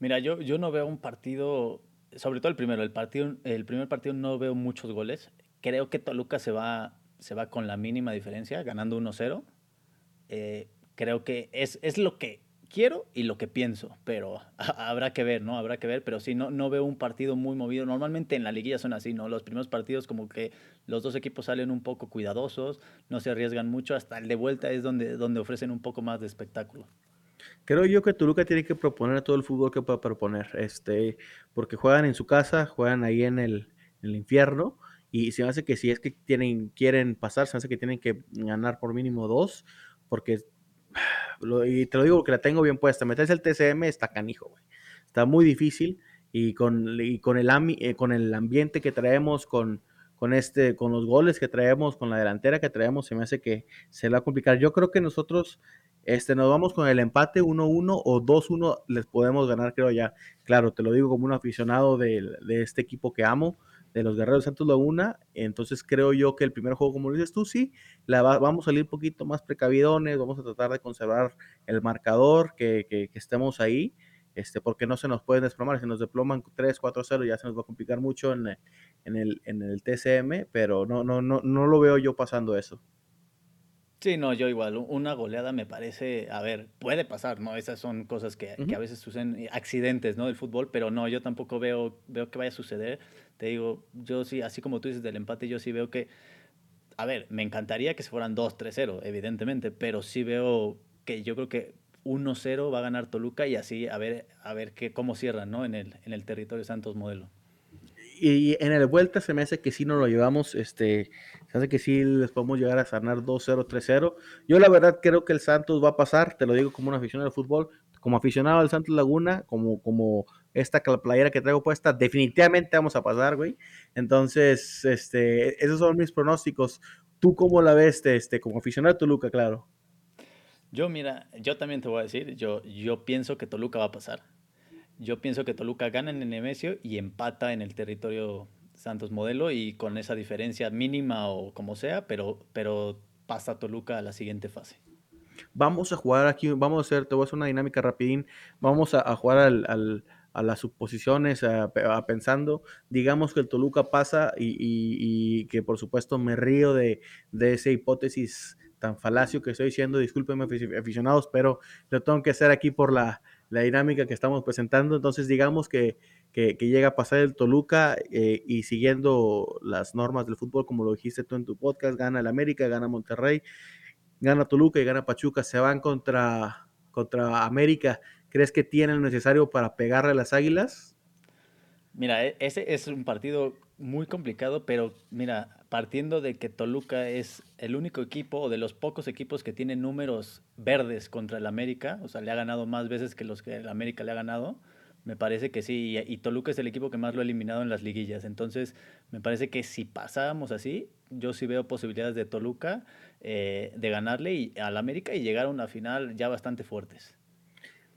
Speaker 2: Mira, yo, yo no veo un partido, sobre todo el primero, el, partido, el primer partido no veo muchos goles. Creo que Toluca se va, se va con la mínima diferencia, ganando 1-0. Eh, creo que es, es lo que quiero y lo que pienso, pero habrá que ver, ¿no? Habrá que ver, pero sí, no, no veo un partido muy movido. Normalmente en la liguilla son así, ¿no? Los primeros partidos como que los dos equipos salen un poco cuidadosos, no se arriesgan mucho, hasta el de vuelta es donde, donde ofrecen un poco más de espectáculo.
Speaker 1: Creo yo que Toluca tiene que proponer todo el fútbol que pueda proponer, este, porque juegan en su casa, juegan ahí en el, el infierno, y se hace que si es que tienen, quieren pasar, se hace que tienen que ganar por mínimo dos, porque, y te lo digo porque la tengo bien puesta, meterse el TCM está canijo. Está muy difícil, y con, y con, el, eh, con el ambiente que traemos, con, con, este, con los goles que traemos, con la delantera que traemos, se me hace que se va a complicar. Yo creo que nosotros este, nos vamos con el empate 1-1 o 2-1, les podemos ganar, creo ya. Claro, te lo digo como un aficionado de este equipo que amo, de los Guerreros Santos Laguna. Entonces creo yo que el primer juego, como dices tú, sí, la vamos a salir un poquito más precavidones, vamos a tratar de conservar el marcador, que, que, estemos ahí, este, porque no se nos pueden desplomar. Si nos desploman 3, 4, 0, ya se nos va a complicar mucho en, en, el, en el TCM, pero no, no, no, no lo veo yo pasando eso.
Speaker 2: Sí, no, yo igual, una goleada me parece, a ver, puede pasar, ¿no? Esas son cosas que, que, a veces suceden, eh, accidentes, ¿no? Del fútbol, pero no, yo tampoco veo, veo que vaya a suceder. Te digo, yo sí, así como tú dices del empate, yo sí veo que, a ver, me encantaría que se fueran 2-3-0, evidentemente, pero sí veo que yo creo que 1-0 va a ganar Toluca y así a ver, a ver qué, cómo cierran, ¿no? En el, en el territorio Santos Modelo
Speaker 1: y en el vuelta se me hace que sí nos lo llevamos, este, se hace que sí les podemos llegar a sanar 2-0, 3-0. Yo la verdad creo que el Santos va a pasar, te lo digo como un aficionado al fútbol, como aficionado al Santos Laguna, como, como esta playera que traigo puesta, definitivamente vamos a pasar, güey. Entonces, este, esos son mis pronósticos. ¿Tú cómo la ves, este, como aficionado a Toluca, claro?
Speaker 2: Yo, mira, yo también te voy a decir, yo, yo pienso que Toluca va a pasar. Yo pienso que Toluca gana en el Nemesio y empata en el territorio Santos Modelo y con esa diferencia mínima o como sea, pero, pero pasa Toluca a la siguiente fase.
Speaker 1: Vamos a jugar aquí, vamos a hacer, te voy a hacer una dinámica rapidín, vamos a, jugar al, a las suposiciones, a, pensando, digamos que el Toluca pasa y, que por supuesto me río de, de esa hipótesis tan falacio que estoy diciendo, discúlpenme aficionados, pero lo tengo que hacer aquí por la, la dinámica que estamos presentando. Entonces, digamos que, que, llega a pasar el Toluca eh, y siguiendo las normas del fútbol, como lo dijiste tú en tu podcast, gana el América, gana Monterrey, gana Toluca y gana Pachuca, se van contra, contra América. ¿Crees que tienen lo necesario para pegarle a las águilas?
Speaker 2: Mira, e, ese es un partido muy complicado, pero mira, partiendo de que Toluca es el único equipo o de los pocos equipos que tiene números verdes contra el América, o sea, le ha ganado más veces que los que el América le ha ganado, me parece que sí, y, Toluca es el equipo que más lo ha eliminado en las liguillas, entonces me parece que si pasábamos así, yo sí veo posibilidades de Toluca eh, de ganarle y, al América y llegar a una final ya bastante fuertes.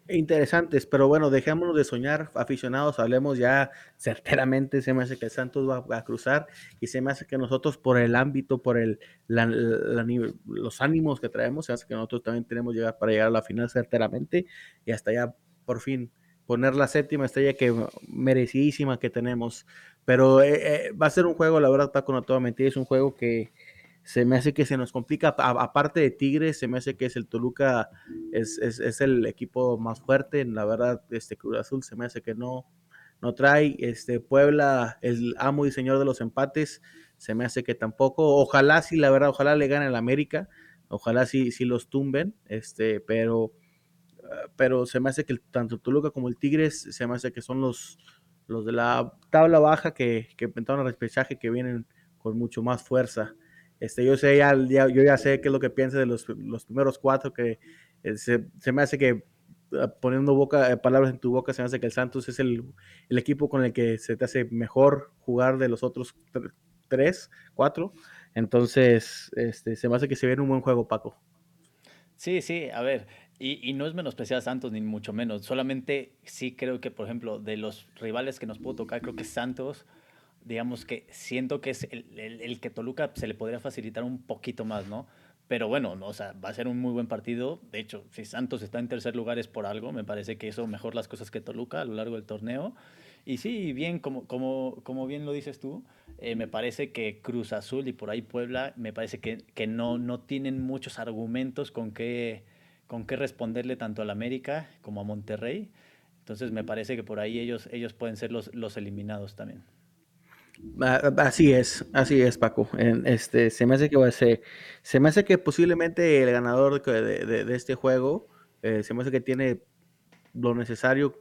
Speaker 1: Interesantes, pero bueno, dejémonos de soñar, aficionados, hablemos ya certeramente, se me hace que el Santos va a cruzar y se me hace que nosotros por el ámbito, por el, los ánimos que traemos, se hace que nosotros también tenemos que llegar para llegar a la final certeramente y hasta ya por fin poner la séptima estrella que merecidísima que tenemos. Pero eh, eh, va a ser un juego, la verdad, Paco, no te voy a mentir, es un juego que, se me hace que se nos complica, aparte de Tigres, se me hace que es el Toluca, es, es, el equipo más fuerte, la verdad, este Cruz Azul se me hace que no, no trae, este Puebla, el amo y señor de los empates, se me hace que tampoco, ojalá sí, la verdad, ojalá le gane el América, ojalá sí, sí los tumben, este, pero, pero se me hace que tanto Toluca como el Tigres, se me hace que son los, los de la tabla baja que, que inventaron el repechaje que vienen con mucho más fuerza. Este, yo sé ya, yo ya sé qué es lo que piensa de los, los primeros cuatro, que eh, se, se, me hace que ah, poniendo boca, eh, palabras en tu boca, se me hace que el Santos es el, el, equipo con el que se te hace mejor jugar de los otros tres, cuatro. Entonces, este, se me hace que se viene un buen juego, Paco.
Speaker 2: Sí, sí, a ver, y, no es menospreciar a Santos ni mucho menos, solamente sí creo que, por ejemplo, de los rivales que nos puedo tocar, creo que Santos, digamos que siento que es el, el que Toluca se le podría facilitar un poquito más, ¿no? Pero bueno, no, o sea, va a ser un muy buen partido. De hecho, si Santos está en tercer lugar es por algo. Me parece que eso mejor las cosas que Toluca a lo largo del torneo. Y sí, bien, como, como, como bien lo dices tú, eh, me parece que Cruz Azul y por ahí Puebla, me parece que, que no, no tienen muchos argumentos con qué, con qué responderle tanto al América como a Monterrey. Entonces me parece que por ahí ellos, ellos pueden ser los, los eliminados también.
Speaker 1: Así es, así es, Paco. este, se me hace que se, se me hace que posiblemente el ganador de, este juego eh, se me hace que tiene lo necesario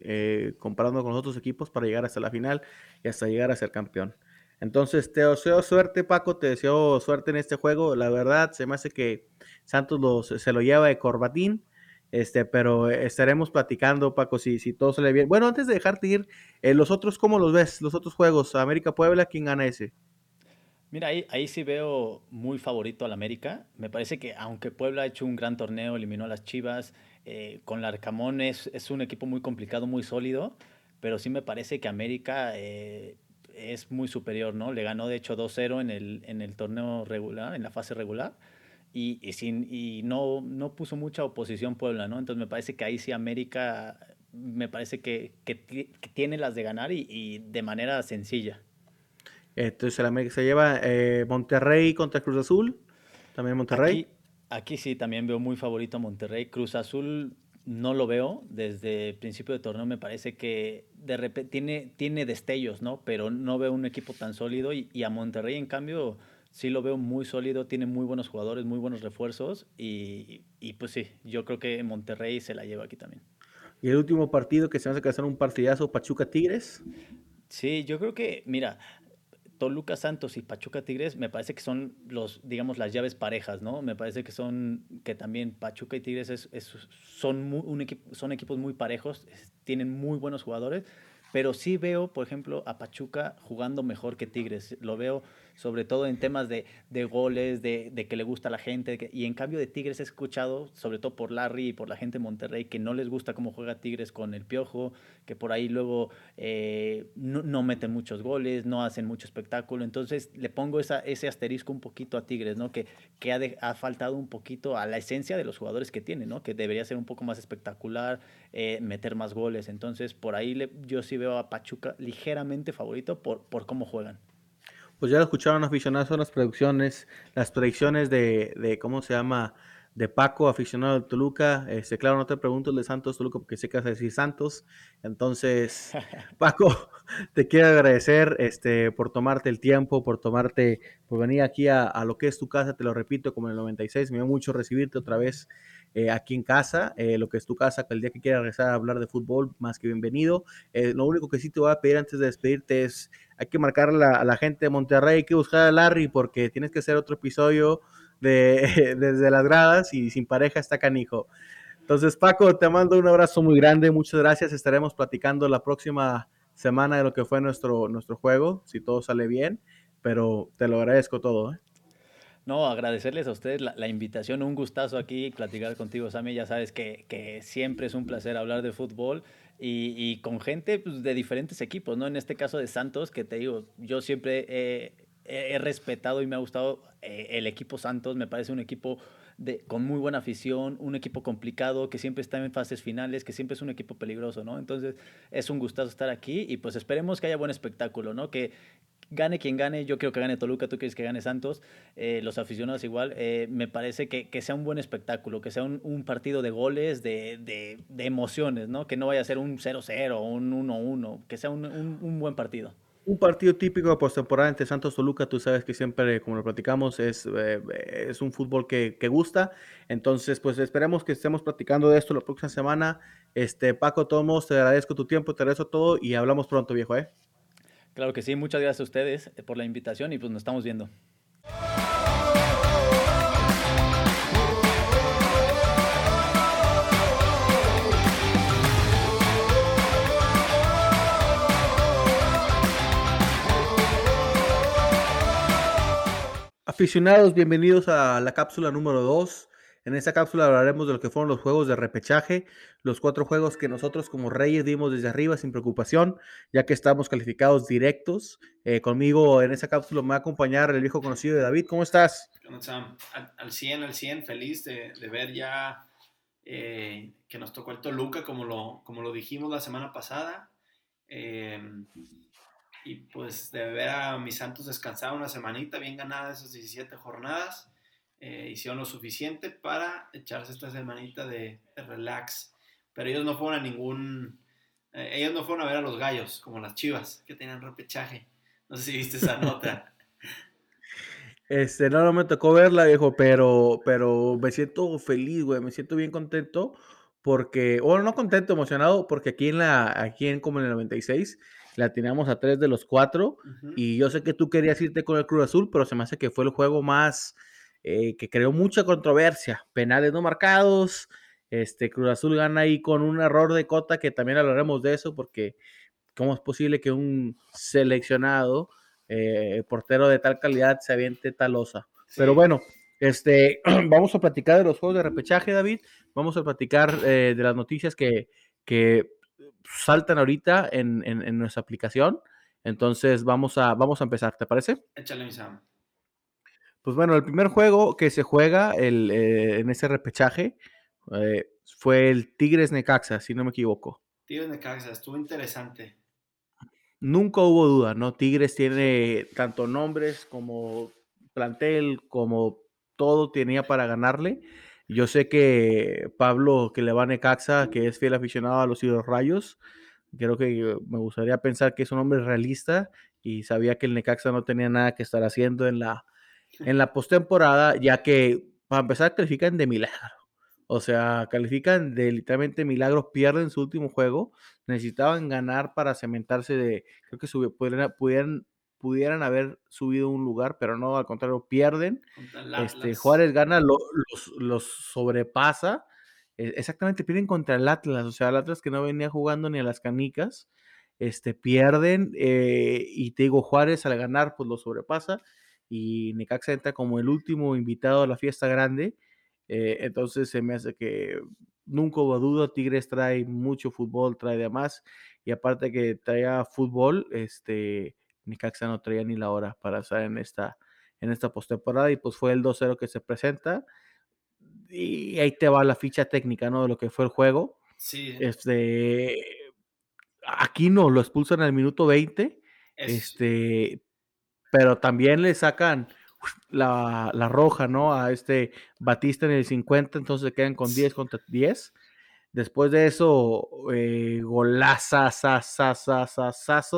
Speaker 1: eh, comparando con los otros equipos para llegar hasta la final y hasta llegar a ser campeón. Entonces, te deseo suerte, Paco, te deseo suerte en este juego. La verdad, se me hace que Santos se lo lleva de corbatín. Este, pero estaremos platicando, Paco, si, si todo sale bien. Bueno, antes de dejarte ir, eh, los otros, ¿cómo los ves? Los otros juegos, América Puebla, ¿quién gana ese?
Speaker 2: Mira, ahí, ahí sí veo muy favorito al América. Me parece que aunque Puebla ha hecho un gran torneo, eliminó a las Chivas, eh, con Larcamón es, es, un equipo muy complicado, muy sólido, pero sí me parece que América eh, es muy superior, ¿no? Le ganó de hecho 2-0 en el, en el torneo regular, en la fase regular y, y, sin, y no, no puso mucha oposición Puebla, ¿no? Entonces me parece que ahí sí América, me parece que, que, tiene las de ganar y, y, de manera sencilla.
Speaker 1: Entonces el América se lleva eh, Monterrey contra Cruz Azul, también Monterrey.
Speaker 2: Aquí, aquí, sí, también veo muy favorito a Monterrey. Cruz Azul no lo veo desde el principio de torneo, me parece que de repente tiene, tiene destellos, ¿no? Pero no veo un equipo tan sólido y, y a Monterrey en cambio sí lo veo muy sólido, tiene muy buenos jugadores, muy buenos refuerzos y, y pues sí, yo creo que Monterrey se la lleva aquí también.
Speaker 1: ¿Y el último partido que se va a casar un partidazo, Pachuca Tigres?
Speaker 2: Sí, yo creo que, mira, Toluca Santos y Pachuca Tigres me parece que son los, digamos, las llaves parejas, ¿no? Me parece que son, que también Pachuca y Tigres es, son, un equipo, son equipos muy parejos, tienen muy buenos jugadores, pero sí veo, por ejemplo, a Pachuca jugando mejor que Tigres. Lo veo sobre todo en temas de, de goles, de, de, que le gusta a la gente. y en cambio de Tigres he escuchado, sobre todo por Larry y por la gente de Monterrey, que no les gusta cómo juega Tigres con el Piojo, que por ahí luego eh, no, no, meten muchos goles, no hacen mucho espectáculo. Entonces le pongo esa, ese asterisco un poquito a Tigres, ¿no? que, que ha, ha, faltado un poquito a la esencia de los jugadores que tiene, ¿no? que debería ser un poco más espectacular, eh, meter más goles. Entonces por ahí le, yo sí veo a Pachuca ligeramente favorito por, por cómo juegan
Speaker 1: pues ya lo escucharon aficionados, son las predicciones, las predicciones de, de, ¿cómo se llama? De Paco, aficionado de Toluca. Este, claro, no te pregunto el de Santos Toluca porque sé que vas a decir Santos. Entonces, Paco, te quiero agradecer este, por tomarte el tiempo, por tomarte, por venir aquí a, a, lo que es tu casa, te lo repito, como en el 96. Me dio mucho recibirte otra vez eh, aquí en casa, eh, lo que es tu casa, que el día que quieras regresar a hablar de fútbol, más que bienvenido. Eh, lo único que sí te voy a pedir antes de despedirte es, hay que marcar a la gente de Monterrey, hay que buscar a Larry porque tienes que hacer otro episodio de, desde las gradas y sin pareja está canijo. Entonces, Paco, te mando un abrazo muy grande, muchas gracias. Estaremos platicando la próxima semana de lo que fue nuestro, nuestro juego, si todo sale bien, pero te lo agradezco todo. ¿eh?
Speaker 2: No, agradecerles a ustedes la, la, invitación, un gustazo aquí platicar contigo, Sammy. Ya sabes que, que siempre es un placer hablar de fútbol y, y con gente pues, de diferentes equipos, ¿no? En este caso de Santos, que te digo, yo siempre he, he respetado y me ha gustado eh, el equipo Santos, me parece un equipo de, con muy buena afición, un equipo complicado, que siempre está en fases finales, que siempre es un equipo peligroso, ¿no? Entonces es un gustazo estar aquí y pues esperemos que haya buen espectáculo, ¿no? Que, gane quien gane, yo creo que gane Toluca, tú quieres que gane Santos, eh, los aficionados igual, eh, me parece que, que, sea un buen espectáculo, que sea un, un partido de goles, de, de, emociones, ¿no? Que no vaya a ser un 0-0 o un 1-1, que sea un, un, buen partido.
Speaker 1: Un partido típico de postemporada entre Santos Toluca, tú sabes que siempre, como lo platicamos, es, eh, es un fútbol que, que, gusta. Entonces, pues esperemos que estemos platicando de esto la próxima semana. Este, Paco Tomos, te agradezco tu tiempo, te agradezco todo y hablamos pronto, viejo, ¿eh?
Speaker 2: Claro que sí, muchas gracias a ustedes eh, por la invitación y pues nos estamos viendo.
Speaker 1: Aficionados, bienvenidos a la cápsula número 2. En esta cápsula hablaremos de lo que fueron los juegos de repechaje, los cuatro juegos que nosotros como Reyes dimos desde arriba sin preocupación, ya que estamos calificados directos. Eh, conmigo en esta cápsula me va a acompañar el viejo conocido de David. ¿Cómo estás?
Speaker 3: Al 100, al 100, feliz de, ver ya eh, que nos tocó el Toluca, como lo, como lo dijimos la semana pasada. Eh, y pues de ver a mis Santos descansar una semanita, bien ganada esas 17 jornadas, eh, hicieron lo suficiente para echarse esta semanita de, relax. Pero ellos no fueron a ningún, eh, ellos no fueron a ver a los gallos, como las chivas, que tenían repechaje. No sé si viste esa nota.
Speaker 1: Este, no, no me tocó verla, viejo, pero, pero me siento feliz, güey, me siento bien contento porque, bueno, no contento, emocionado, porque aquí en la, aquí en como en el 96, la teníamos a tres de los cuatro, y yo sé que tú querías irte con el Cruz Azul, pero se me hace que fue el juego más, eh, que creó mucha controversia, penales no marcados, este, Cruz Azul gana ahí con un error de cota, que también hablaremos de eso, porque cómo es posible que un seleccionado, eh, portero de tal calidad, se aviente tal osa. Pero bueno, este, vamos a platicar de los juegos de repechaje, David. Vamos a platicar eh, de las noticias que, que saltan ahorita en, en, nuestra aplicación. Entonces vamos a, vamos a empezar, ¿te parece?
Speaker 3: Échale, mi Sam.
Speaker 1: Pues bueno, el primer juego que se juega el, eh, en ese repechaje eh, fue el Tigres Necaxa, si no me equivoco.
Speaker 3: Tigres Necaxa, estuvo interesante.
Speaker 1: Nunca hubo duda, ¿no? Tigres tiene tanto nombres como plantel, como todo tenía para ganarle. Yo sé que Pablo, que le va a Necaxa, que es fiel aficionado a los Rayos, creo que me gustaría pensar que es un hombre realista y sabía que el Necaxa no tenía nada que estar haciendo en la, en la postemporada, ya que para empezar califican de milagro. O sea, califican de literalmente milagro, pierden su último juego, necesitaban ganar para cementarse de, creo que pudieran, pudieran pudieran haber subido un lugar, pero no, al contrario, pierden. Este, Juárez gana, los, sobrepasa. E, exactamente, pierden contra el Atlas, o sea, el Atlas que no venía jugando ni a las canicas, este, pierden, eh, y te digo, Juárez al ganar, pues lo sobrepasa, y Necaxa entra como el último invitado a la fiesta grande, eh, entonces se me hace que nunca hubo duda, Tigres trae mucho fútbol, trae demás, y aparte que traía fútbol, este, Necaxa no traía ni la hora para estar en esta, en esta postemporada y pues fue el 2-0 que se presenta y ahí te va la ficha técnica, ¿no? De lo que fue el juego.
Speaker 3: Sí.
Speaker 1: Este, aquí no, lo expulsan al minuto 20, este, pero también le sacan la, la, roja, ¿no? A este Batista en el 50, entonces se quedan con 10 contra 10. Después de eso, eh, golazo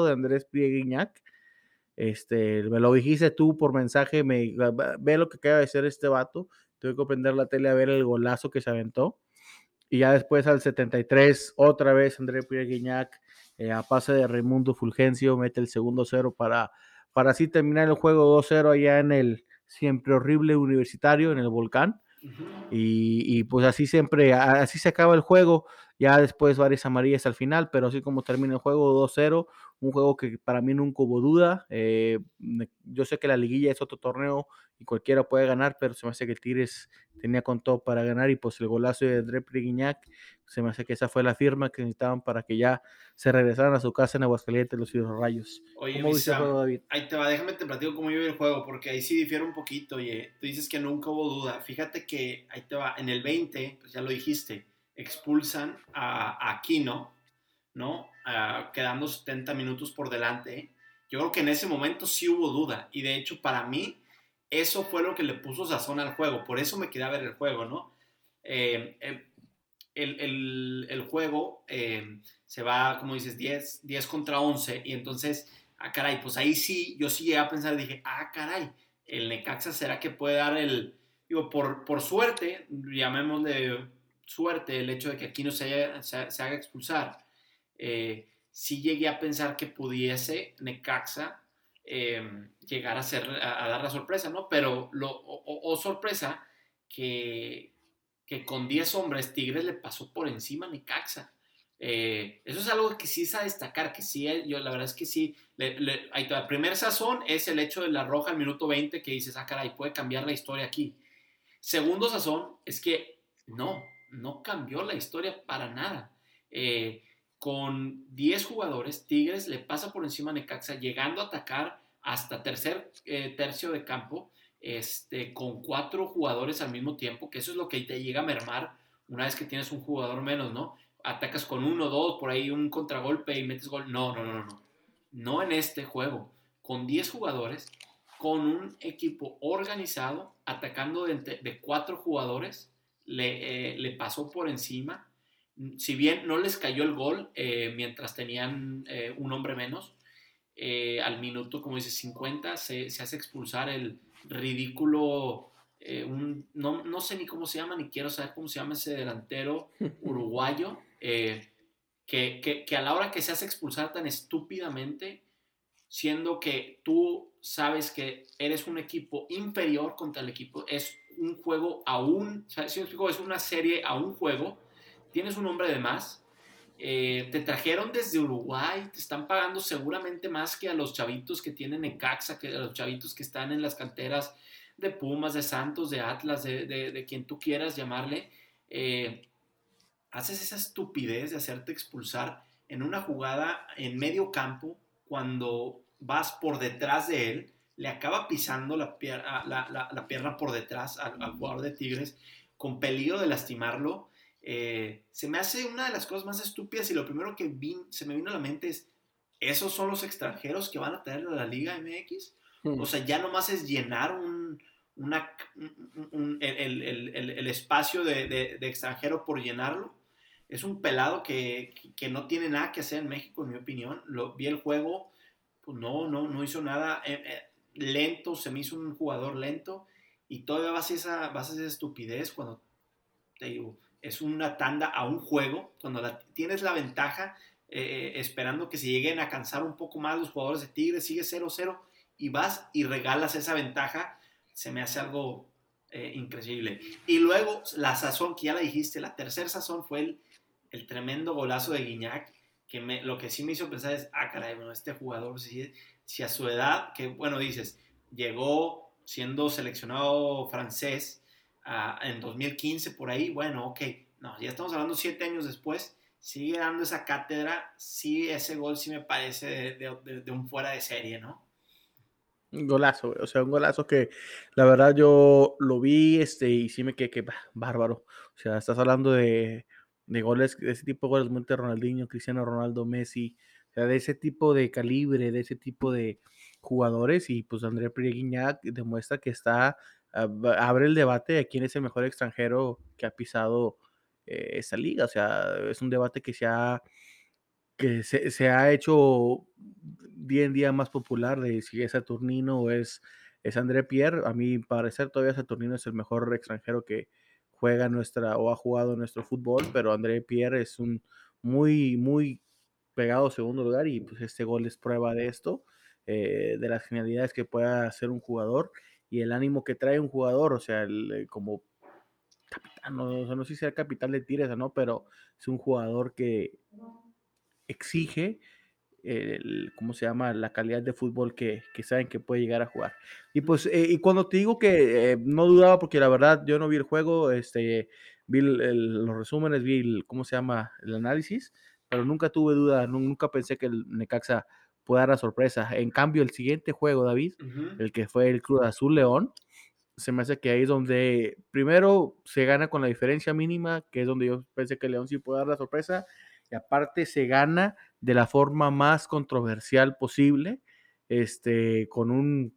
Speaker 1: de Andrés Prieguiñac. Este, me lo dijiste tú por mensaje, me, ve lo que acaba de hacer este vato. Tuve que prender la tele a ver el golazo que se aventó. Y ya después al 73, otra vez André Pierre Guignac, eh, a pase de Raimundo Fulgencio, mete el segundo cero para, para así terminar el juego 2-0 allá en el siempre horrible universitario, en el volcán. y, y, pues así siempre, así se acaba el juego. Ya después varias amarillas al final, pero así como termina el juego 2-0, un juego que para mí nunca hubo duda. Eh, yo sé que la liguilla es otro torneo y cualquiera puede ganar, pero se me hace que Tigres tenía con todo para ganar y pues el golazo de André Priguiñac, se me hace que esa fue la firma que necesitaban para que ya se regresaran a su casa en Aguascalientes los Rayos.
Speaker 3: Oye, ¿Cómo viste el juego, David? Ahí te va, déjame te platico cómo yo vi el juego, porque ahí sí difiere un poquito, oye, tú dices que nunca hubo duda. Fíjate que ahí te va, en el 20, pues ya lo dijiste, expulsan a, Aquino, ¿no? quedando 70 minutos por delante. Yo creo que en ese momento sí hubo duda. Y de hecho, para mí, eso fue lo que le puso sazón al juego. Por eso me quedé a ver el juego, ¿no? Eh, eh, el, juego eh, se va, como dices, 10, 10 contra 11. Y entonces, ah, caray, pues ahí sí, yo sí llegué a pensar, dije, ah, caray, el Necaxa será que puede dar el. Digo, por, por suerte, llamémosle suerte el hecho de que aquí no se, haga expulsar. Eh, sí llegué a pensar que pudiese Necaxa em, llegar a, ser, a, dar la sorpresa, ¿no? Pero, lo, o, sorpresa, que, que, con 10 hombres Tigres le pasó por encima a Necaxa. Eh, eso es algo que sí es a destacar, que sí, yo la verdad es que sí. Le, primer sazón es el hecho de la roja al minuto 20 que dices, ah, caray, puede cambiar la historia aquí. Segundo sazón es que no, no cambió la historia para nada. Eh, con 10 jugadores, Tigres le pasa por encima a Necaxa, llegando a atacar hasta tercer eh, tercio de campo, este, con cuatro jugadores al mismo tiempo, que eso es lo que te llega a mermar una vez que tienes un jugador menos, ¿no? Atacas con uno, dos, por ahí un contragolpe y metes gol. No, no, no, no. No en este juego. Con 10 jugadores, con un equipo organizado, atacando de, cuatro jugadores, le, eh, le pasó por encima. Si bien no les cayó el gol eh, mientras tenían eh, un hombre menos, eh, al minuto, como dice, 50, se, hace expulsar el ridículo, no, sé ni cómo se llama, ni quiero saber cómo se llama ese delantero uruguayo, que, a la hora que se hace expulsar tan estúpidamente, siendo que tú sabes que eres un equipo inferior contra el equipo, es un juego aún, si es una serie a un juego, tienes un hombre de más, eh, te trajeron desde Uruguay, te están pagando seguramente más que a los chavitos que tienen en Caxa, que a los chavitos que están en las canteras de Pumas, de Santos, de Atlas, de, quien tú quieras llamarle. Eh, haces esa estupidez de hacerte expulsar en una jugada en medio campo cuando vas por detrás de él, le acaba pisando la, pierna, la, pierna por detrás al, al jugador de Tigres con peligro de lastimarlo eh, se me hace una de las cosas más estúpidas y lo primero que se me vino a la mente es, ¿esos son los extranjeros que van a tener la Liga MX? Hmm. O sea, ya nomás es llenar un, una, el, espacio de, extranjero por llenarlo. Es un pelado que, no tiene nada que hacer en México, en mi opinión. Lo, vi el juego, pues no, no, no hizo nada. Eh, eh, lento, se me hizo un jugador lento. Y todavía vas a esa, esa estupidez cuando te digo, es una tanda a un juego, cuando tienes la ventaja, eh, esperando que se lleguen a cansar un poco más los jugadores de Tigres, sigue 0-0 y vas y regalas esa ventaja, se me hace algo eh, increíble. Y luego la sazón, que ya la dijiste, la tercera sazón fue el, el tremendo golazo de Guiñac, que me, lo que sí me hizo pensar es, ah, caray, bueno, este jugador, si, si a su edad, que bueno, dices, llegó siendo seleccionado francés, en 2015 por ahí, bueno, ok, no, ya estamos hablando siete años después, sigue dando esa cátedra, sí, ese gol sí me parece de, un fuera de serie, ¿no?
Speaker 1: Un golazo, o sea, un golazo que la verdad yo lo vi este, y sí me quedé que bárbaro. O sea, estás hablando de, de goles, de ese tipo de goles, Monte Ronaldinho, Cristiano Ronaldo, Messi, de ese tipo de calibre, de ese tipo de jugadores, y pues André Prieguiñac demuestra que está abre el debate de quién es el mejor extranjero que ha pisado eh, esa liga. O sea, es un debate que se ha, que se, ha hecho día en día más popular de si es Saturnino o es, es André Pierre. A mi parecer todavía Saturnino es el mejor extranjero que juega nuestra o ha jugado nuestro fútbol, pero André Pierre es un muy, muy pegado segundo lugar y pues este gol es prueba de esto, eh, de las genialidades que pueda hacer un jugador y el ánimo que trae un jugador, o sea, eh, como capitán, no, no sé si sea capitán de Tigres o no, pero es un jugador que exige el, ¿cómo se llama? La calidad de fútbol que, saben que puede llegar a jugar. Y pues, eh, y cuando te digo que eh, no dudaba, porque la verdad yo no vi el juego, este, vi los resúmenes, vi el, ¿cómo se llama? El análisis, pero nunca tuve duda, nunca pensé que el Necaxa puede dar la sorpresa. En cambio, el siguiente juego, David, el que fue el Cruz Azul León, se me hace que ahí es donde primero se gana con la diferencia mínima, que es donde yo pensé que León sí puede dar la sorpresa, y aparte se gana de la forma más controversial posible, este, con un,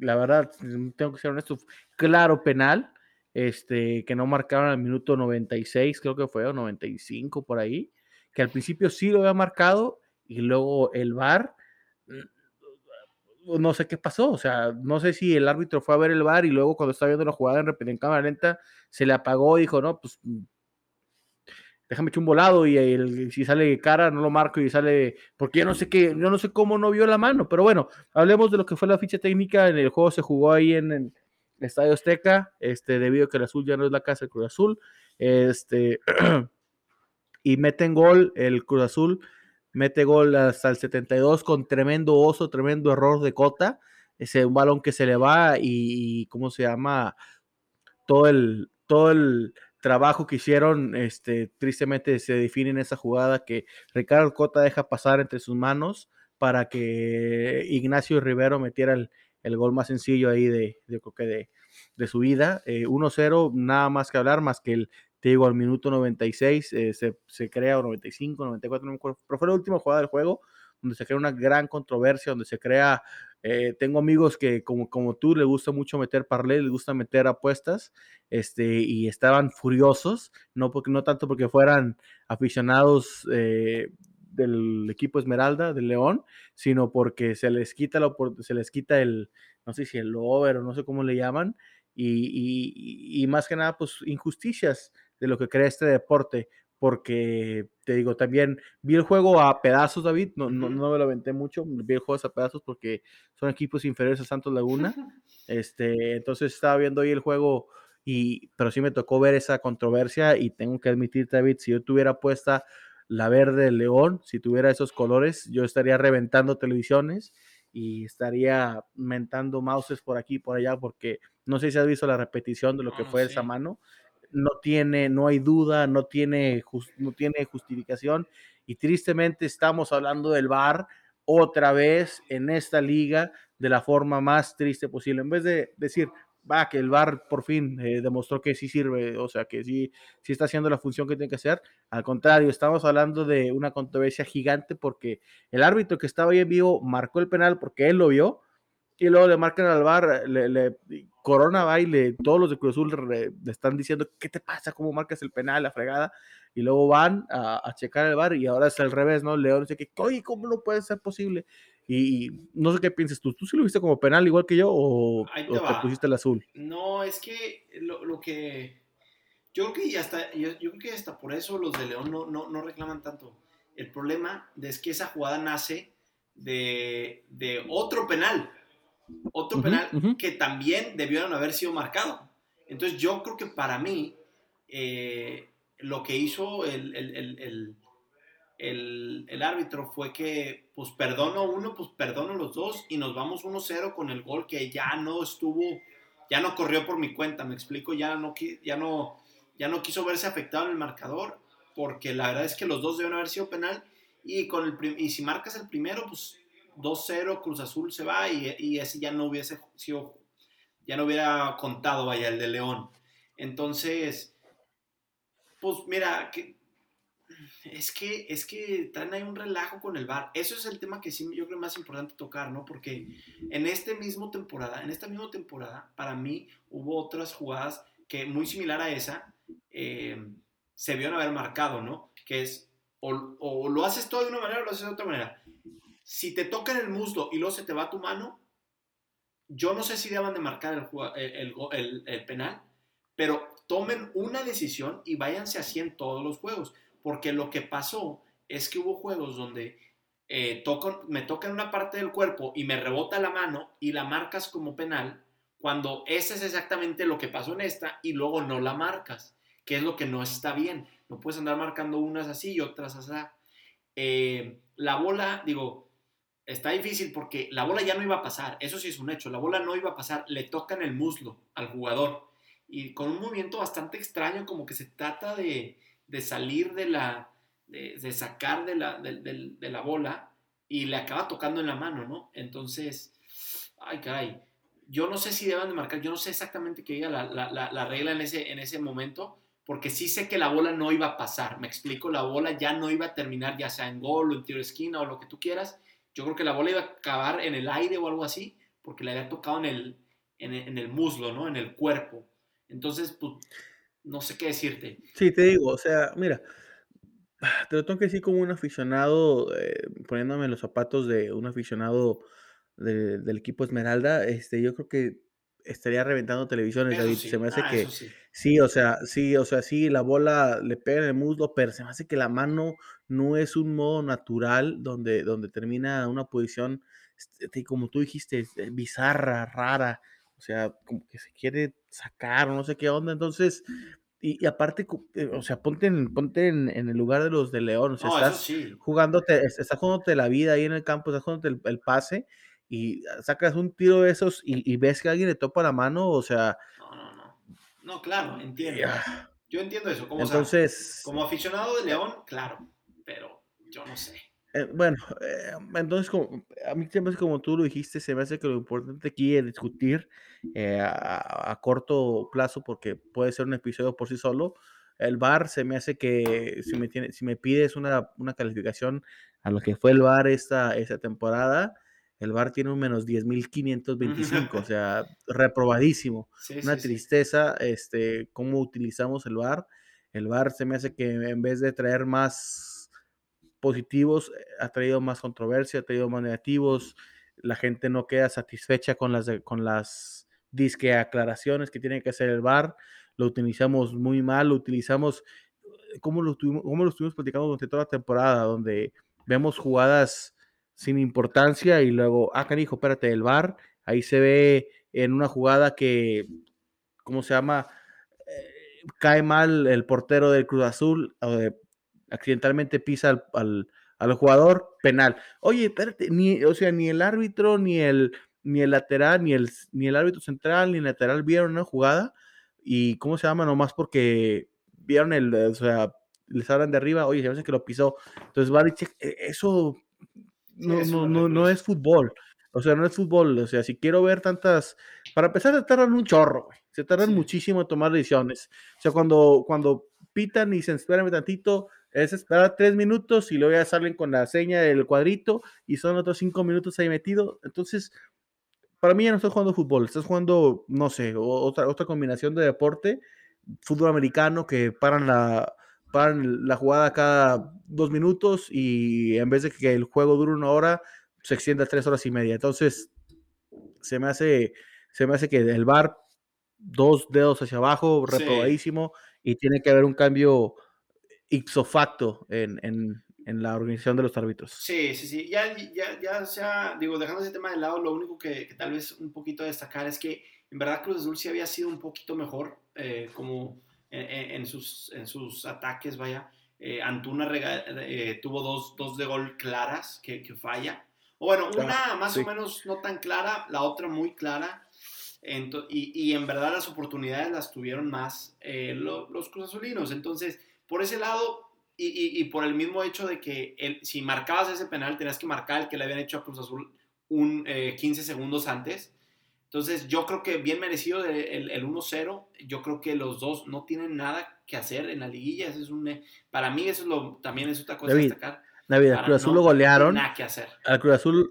Speaker 1: la verdad, tengo que ser honesto, claro penal, este, que no marcaron al minuto 96, creo que fue, o 95 por ahí, que al principio sí lo había marcado y luego el VAR, mm, no sé qué pasó, o sea, no sé si el árbitro fue a ver el VAR y luego cuando estaba viendo la jugada en, en cámara lenta se le apagó y dijo, no, pues mm, déjame echar un volado y si sale cara no lo marco y sale, porque yo no sé qué, yo no sé cómo no vio la mano, pero bueno, hablemos de lo que fue la ficha técnica, en el juego se jugó ahí en el Estadio Azteca, este, debido a que el azul ya no es la casa del Cruz Azul, este, y meten gol el Cruz Azul, mete gol hasta el 72 con tremendo oso, tremendo error de Cota, ese un balón que se le va y, ¿cómo se llama? Todo el, todo el trabajo que hicieron, este, tristemente se define en esa jugada que Ricardo Cota deja pasar entre sus manos para que Ignacio Rivero metiera el, el gol más sencillo ahí de, de, de, de su vida. 1-0, eh, nada más que hablar, más que el, te digo, al minuto 96 eh, se, se, crea, o 95, 94, no me acuerdo, pero fue la última jugada del juego, donde se crea una gran controversia, donde se crea, eh, tengo amigos que como, como tú, le gusta mucho meter parlay, le gusta meter apuestas, este, y estaban furiosos, no, porque, no tanto porque fueran aficionados eh, del equipo Esmeralda, del León, sino porque se les quita, la, se les quita el, no sé si el over o no sé cómo le llaman, y, y, más que nada, pues injusticias de lo que crea este deporte, porque te digo, también vi el juego a pedazos, David, no, no, no me lo aventé mucho, vi el juego a pedazos porque son equipos inferiores a Santos Laguna, este, entonces estaba viendo ahí el juego, y, pero sí me tocó ver esa controversia y tengo que admitir, David, si yo tuviera puesta la verde león, si tuviera esos colores, yo estaría reventando televisiones y estaría mentando mouses por aquí y por allá, porque no sé si has visto la repetición de lo que ah, fue esa mano. No tiene, no hay duda, no tiene, no tiene justificación. Y tristemente estamos hablando del VAR otra vez en esta liga de la forma más triste posible. En vez de decir, va, que el VAR por fin eh, demostró que sí sirve, o sea, que sí, sí está haciendo la función que tiene que hacer. Al contrario, estamos hablando de una controversia gigante porque el árbitro que estaba ahí en vivo marcó el penal porque él lo vio y luego le marcan al VAR, le, le Corona va y le, todos los de Cruz Azul le están diciendo, ¿qué te pasa? ¿Cómo marcas el penal? La fregada. Y luego van a, a checar el VAR y ahora es al revés, ¿no? León dice que, oye, ¿cómo no puede ser posible? Y, no sé qué piensas tú. ¿Tú sí lo viste como penal igual que yo o, te, pusiste el azul?
Speaker 3: No, es que lo, que. Yo creo que hasta, yo, creo que hasta por eso los de León no, no, no, reclaman tanto. El problema es que esa jugada nace de, de otro penal. Otro penal que también debieron haber sido marcado. Entonces yo creo que para mí eh, lo que hizo el, el el, el, árbitro fue que, pues perdono uno, pues perdono los dos y nos vamos 1-0 con el gol que ya no estuvo, ya no corrió por mi cuenta, me explico, ya no, ya no, ya no quiso verse afectado en el marcador, porque la verdad es que los dos deben haber sido penal y, con el, y si marcas el primero, pues 2-0, Cruz Azul se va y, y, ese ya no hubiese sido, ya no hubiera contado, vaya, el de León. Entonces, pues mira, que es que, es que traen ahí un relajo con el bar. Eso es el tema que sí yo creo más importante tocar, ¿no? Porque en este mismo temporada, en esta misma temporada, para mí hubo otras jugadas que muy similar a esa eh, se vieron haber marcado, ¿no? Que es o, lo haces todo de una manera o lo haces de otra manera. Si te toca en el muslo y luego se te va tu mano, yo no sé si deban de marcar el, el, penal, pero tomen una decisión y váyanse así en todos los juegos porque lo que pasó es que hubo juegos donde eh, toco, me toca en una parte del cuerpo y me rebota la mano y la marcas como penal, cuando ese es exactamente lo que pasó en esta y luego no la marcas, que es lo que no está bien. No puedes andar marcando unas así y otras así. Eh, la bola, digo, está difícil porque la bola ya no iba a pasar, eso sí es un hecho, la bola no iba a pasar, le toca en el muslo al jugador y con un movimiento bastante extraño como que se trata de, de salir de la, de, sacar de la, de, la bola y le acaba tocando en la mano, ¿no? Entonces, ay, caray, yo no sé si deban de marcar, yo no sé exactamente qué diga la, la, regla en ese, en ese momento, porque sí sé que la bola no iba a pasar, me explico, la bola ya no iba a terminar ya sea en gol o en tiro de esquina o lo que tú quieras, yo creo que la bola iba a acabar en el aire o algo así, porque le había tocado en el, en el, muslo, ¿no? En el cuerpo. Entonces, pues, no sé qué decirte.
Speaker 1: Sí, te digo, o sea, mira, te lo tengo que decir como un aficionado, eh, poniéndome los zapatos de un aficionado del equipo Esmeralda, este, yo creo que estaría reventando televisiones, David. se me hace ah, que sí. o sea, sí, o sea, sí, la bola le pega en el muslo, pero se me hace que la mano no es un modo natural donde, donde termina una posición, este, como tú dijiste, bizarra, rara. O sea, como que se quiere sacar o no sé qué onda. Entonces, y, aparte, eh, o sea, ponte, en, ponte en, el lugar de los de León, o sea, estás
Speaker 3: sí.
Speaker 1: jugándote, estás jugándote la vida ahí en el campo, estás jugándote el, pase y sacas un tiro de esos y, ves que alguien le topa la mano, o sea...
Speaker 3: No, no, no. No, claro, entiendo. Yo entiendo eso. Como,
Speaker 1: Entonces...
Speaker 3: como aficionado de León, claro, pero yo no sé.
Speaker 1: Eh, bueno, eh, entonces como, a mí siempre como tú lo dijiste, se me hace que lo importante aquí es discutir eh, a, corto plazo, porque puede ser un episodio por sí solo. El VAR se me hace que si me, tiene, si me pides una, una calificación a lo que fue el VAR esta, esta temporada, el VAR tiene un menos 10.525, o sea, reprobadísimo. una tristeza, este, cómo utilizamos el VAR. El VAR se me hace que en vez de traer más positivos, eh, ha traído más controversia, ha traído más negativos, la gente no queda satisfecha con las, con las disque aclaraciones que tiene que hacer el VAR, lo utilizamos muy mal, lo utilizamos eh, como lo, tuvimos, como lo estuvimos platicando durante toda la temporada, donde vemos jugadas sin importancia y luego, ah, canijo, espérate, el VAR, ahí se ve en una jugada que, ¿cómo se llama? Eh, cae mal el portero del Cruz Azul, de accidentalmente pisa al, jugador, penal. Oye, espérate, ni, o sea, ni el árbitro, ni el, ni el lateral, ni el, ni el árbitro central, ni el lateral vieron una jugada. Y cómo se llama, nomás porque vieron el, o sea, les hablan de arriba, oye, me hace que lo pisó. Entonces, va e, eso no, no, no, no es fútbol. O sea, no es fútbol. O sea, si quiero ver tantas. Para empezar, se tardan un chorro, Se tardan muchísimo en tomar decisiones. O sea, cuando, cuando pitan y se esperan tantito, es esperar tres minutos y luego ya salen con la seña del cuadrito y son otros cinco minutos ahí metido. Entonces, para mí ya no estás jugando fútbol, estás jugando, no sé, otra, otra combinación de deporte, fútbol americano que paran la, paran la jugada cada dos minutos y en vez de que el juego dure una hora, se extiende a tres horas y media. Entonces, se me hace, se me hace que el bar dos dedos hacia abajo, reprobadísimo, y tiene que haber un cambio ipso facto en, en, la organización de los árbitros.
Speaker 3: Sí, sí, sí. Ya, ya, ya sea, digo, dejando ese tema de lado, lo único que, tal vez un poquito a destacar es que en verdad Cruz Azul sí había sido un poquito mejor, eh, como en, sus, en sus ataques, vaya. Eh, Antuna eh, tuvo dos, dos, de gol claras que, que falla. O bueno, una más o menos no tan clara, la otra muy clara. y, y, en verdad las oportunidades las tuvieron más los, los Cruz Azulinos. Entonces, por ese lado, y, y, por el mismo hecho de que el, si marcabas ese penal, tenías que marcar el que le habían hecho a Cruz Azul un 15 eh, segundos antes. Entonces, yo creo que bien merecido el, el 1-0. Yo creo que los dos no tienen nada que hacer en la liguilla. Eso es un, eh, para mí, eso es lo, también es otra cosa
Speaker 1: David,
Speaker 3: destacar.
Speaker 1: David, al Cruz Azul lo golearon.
Speaker 3: Nada que hacer.
Speaker 1: Al Cruz Azul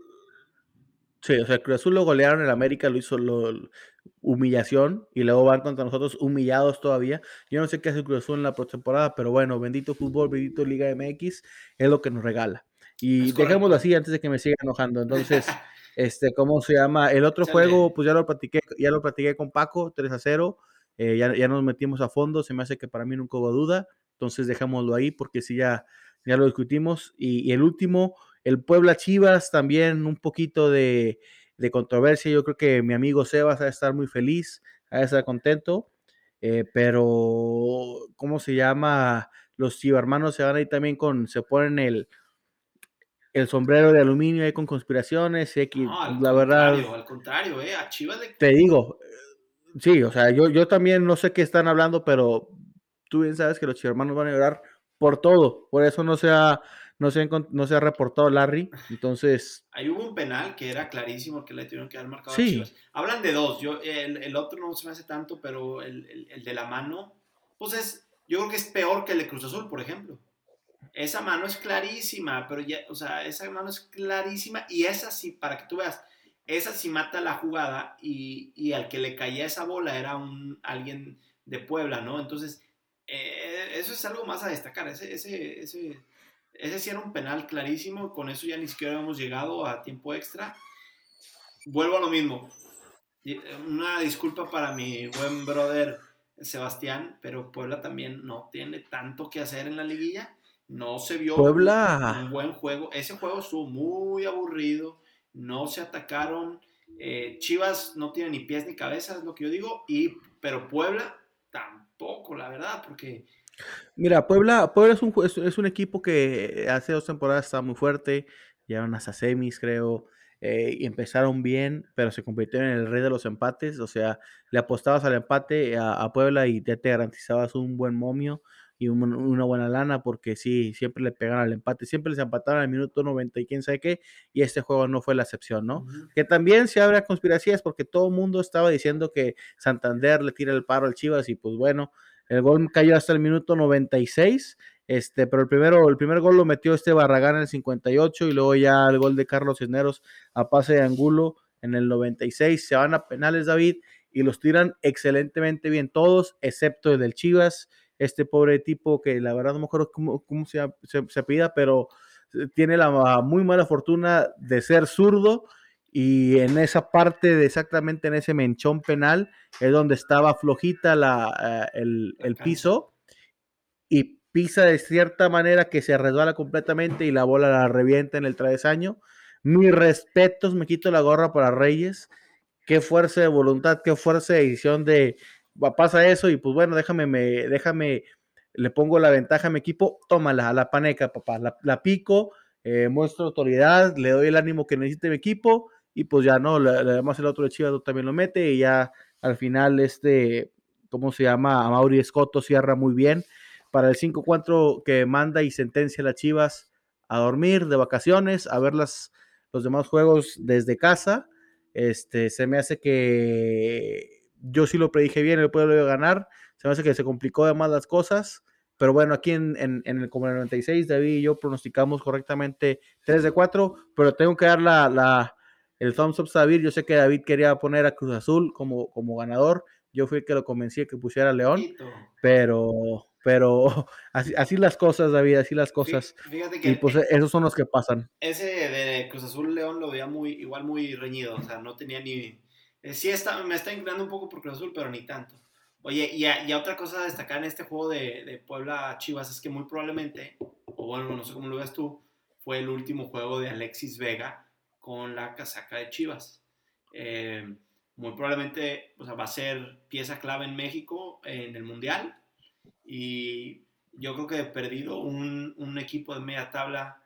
Speaker 1: Sí, o sea, Cruz Azul lo golearon en América, lo hizo lo, humillación y luego van contra nosotros humillados todavía. Yo no sé qué hace el Cruz Azul en la temporada, pero bueno, bendito fútbol, bendito Liga MX, es lo que nos regala. Y dejémoslo así antes de que me siga enojando. Entonces, este, ¿cómo se llama? El otro juego, pues ya lo platiqué, ya lo platiqué con Paco, 3 a 0. Eh, ya, ya nos metimos a fondo, se me hace que para mí nunca hubo duda. Entonces dejémoslo ahí porque si ya, ya lo discutimos. y el último, el Puebla Chivas también un poquito de, controversia. Yo creo que mi amigo Sebas va a estar muy feliz, va a estar contento. Eh, pero, ¿cómo se llama? Los chivarmanos se van ahí también con, se ponen el, el sombrero de aluminio ahí con conspiraciones. la verdad.
Speaker 3: Al contrario, eh, a Chivas
Speaker 1: Te digo, sí, o sea, yo, yo también no sé qué están hablando, pero tú bien sabes que los chivarmanos van a llorar por todo. Por eso no se ha no se, ha, no se ha reportado Larry, entonces...
Speaker 3: Ahí hubo un penal que era clarísimo que le tuvieron que dar marcado a Chivas. Hablan de dos, yo, el, otro no se me hace tanto, pero el, de la mano, pues es, yo creo que es peor que el de Cruz Azul, por ejemplo. Esa mano es clarísima, pero ya, o sea, esa mano es clarísima y esa sí, para que tú veas, esa sí mata la jugada y, y al que le caía esa bola era un alguien de Puebla, ¿no? Entonces, eh, eso es algo más a destacar, ese, ese, ese ese sí era un penal clarísimo, con eso ya ni siquiera hemos llegado a tiempo extra. Vuelvo a lo mismo. Una disculpa para mi buen brother Sebastián, pero Puebla también no tiene tanto que hacer en la liguilla. No se vio un buen juego. Ese juego estuvo muy aburrido. No se atacaron. Eh, Chivas no tiene ni pies ni cabeza, es lo que yo digo. Y, pero Puebla tampoco, la verdad, porque...
Speaker 1: Mira, Puebla, Puebla es, un, es, un equipo que hace dos temporadas estaba muy fuerte, llegaron hasta semis, creo, eh, y empezaron bien, pero se convirtieron en el rey de los empates, o sea, le apostabas al empate a, a Puebla y ya te garantizabas un buen momio y una buena lana, porque sí, siempre le pegan al empate, siempre les empataron al minuto 90 y quién sabe qué, y este juego no fue la excepción, ¿no? Que también se abre conspiraciones porque todo el mundo estaba diciendo que Santander le tira el paro al Chivas y pues bueno, el gol cayó hasta el minuto 96, este, pero el primero, el primer gol lo metió este Barragán en el 58 y luego ya el gol de Carlos Cisneros a pase de Angulo en el 96, se van a penales David y los tiran excelentemente bien todos, excepto el del Chivas, este pobre tipo que la verdad no me acuerdo cómo, se, se, pida, pero eh, tiene la muy mala fortuna de ser zurdo y en esa parte de exactamente en ese menchón penal es donde estaba flojita la, eh, el, piso y pisa de cierta manera que se resbala completamente y la bola la revienta en el travesaño. Mis respetos, me quito la gorra para Reyes. Qué fuerza de voluntad, qué fuerza de decisión de, pasa eso y pues bueno, déjame, me, déjame, le pongo la ventaja a mi equipo, tómala, a la paneca, papá, la, pico, eh, muestro autoridad, le doy el ánimo que necesite mi equipo y pues ya no, además el otro de Chivas también lo mete y ya al final este, ¿cómo se llama? A Mauri Escoto cierra muy bien para el 5-4 que manda y sentencia a las Chivas a dormir de vacaciones, a ver las, los demás juegos desde casa. Este, se me hace que yo sí lo predije bien, el pueblo iba a ganar. Se me hace que se complicó además las cosas. Pero bueno, aquí en, en, el como 96, David y yo pronosticamos correctamente 3 de 4, pero tengo que dar la, la, el thumbs up a David. Yo sé que David quería poner a Cruz Azul como, como ganador. Yo fui el que lo convencí de que pusiera a León, pero, pero así, así, las cosas, David, así las cosas. Fíjate que y pues esos son los que pasan.
Speaker 3: Ese de Cruz Azul León lo veía muy, igual muy reñido, o sea, no tenía ni, eh, sí está, me está inclinando un poco por Cruz Azul, pero ni tanto. Oye, y, y otra cosa a destacar en este juego de, de, Puebla Chivas es que muy probablemente, o bueno, no sé cómo lo ves tú, fue el último juego de Alexis Vega con la casaca de Chivas. Eh, muy probablemente o sea, va a ser pieza clave en México en el Mundial. Y yo creo que he perdido un, un equipo de media tabla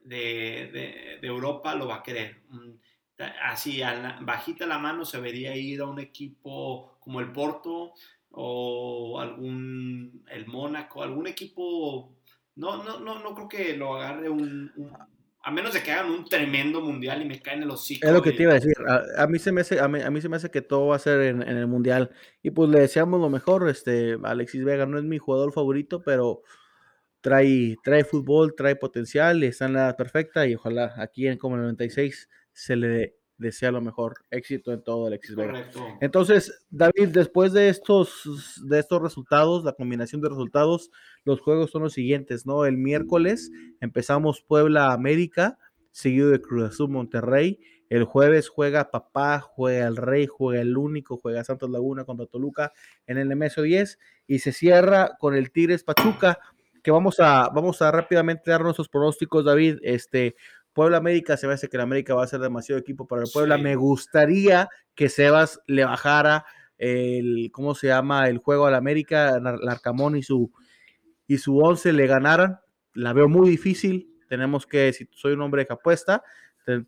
Speaker 3: de, de, Europa lo va a querer así bajita la mano se vería ir a un equipo como el Porto o algún el Mónaco, algún equipo no no no no creo que lo agarre un, a menos de que hagan un tremendo mundial y me caen en los hocico.
Speaker 1: Es lo que te iba a decir. A, mí se me hace, a mí, se me hace que todo va a ser en, el mundial. Y pues le deseamos lo mejor. Este, Alexis Vega no es mi jugador favorito, pero trae, trae fútbol, trae potencial, está en la edad perfecta y ojalá aquí en como el 96 se le desea lo mejor, éxito en todo Alexis Vega. Entonces, David, después de estos, de estos resultados, la combinación de resultados, los juegos son los siguientes, ¿no? El miércoles empezamos Puebla América, seguido de Cruz Azul Monterrey. El jueves juega Papá, juega el Rey, juega el Único, juega Santos Laguna contra Toluca en el MSO 10 y se cierra con el Tigres Pachuca, que vamos a, vamos a rápidamente dar nuestros pronósticos, David. Este, Puebla América, se me hace que la América va a ser demasiado equipo para el Puebla. Me gustaría que Sebas le bajara el, ¿cómo se llama? El juego al América, Larcamón y su, y su once le ganaran. La veo muy difícil. Tenemos que, si soy un hombre que apuesta, pues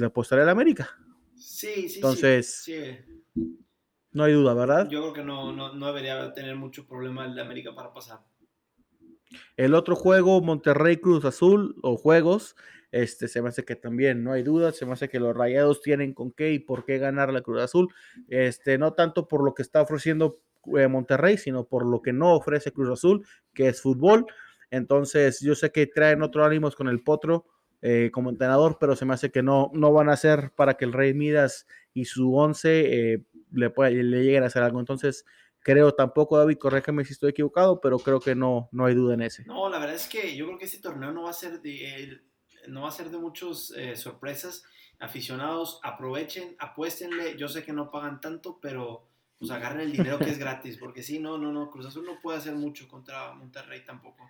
Speaker 1: le apostaré al América.
Speaker 3: Sí, sí,
Speaker 1: Entonces, no hay duda, ¿verdad?
Speaker 3: Yo creo que no, no, no debería tener mucho problema el de América para pasar.
Speaker 1: El otro juego, Monterrey Cruz Azul, o juegos, este, se me hace que también no hay duda, se me hace que los rayados tienen con qué y por qué ganar la Cruz Azul, este, no tanto por lo que está ofreciendo eh, Monterrey, sino por lo que no ofrece Cruz Azul, que es fútbol. Entonces, yo sé que traen otro ánimos con el Potro eh, como entrenador, pero se me hace que no, no van a hacer para que el Rey Midas y su once eh, le, le lleguen a hacer algo. Entonces, creo tampoco, David, corréjame si estoy equivocado, pero creo que no, no hay duda en ese.
Speaker 3: No, la verdad es que yo creo que este torneo no va a ser de, no va a ser de muchas eh, sorpresas. Aficionados, aprovechen, apuéstenle. Yo sé que no pagan tanto, pero pues agarren el dinero que es gratis, porque sí, no, no, no, Cruz Azul no puede hacer mucho contra Monterrey tampoco.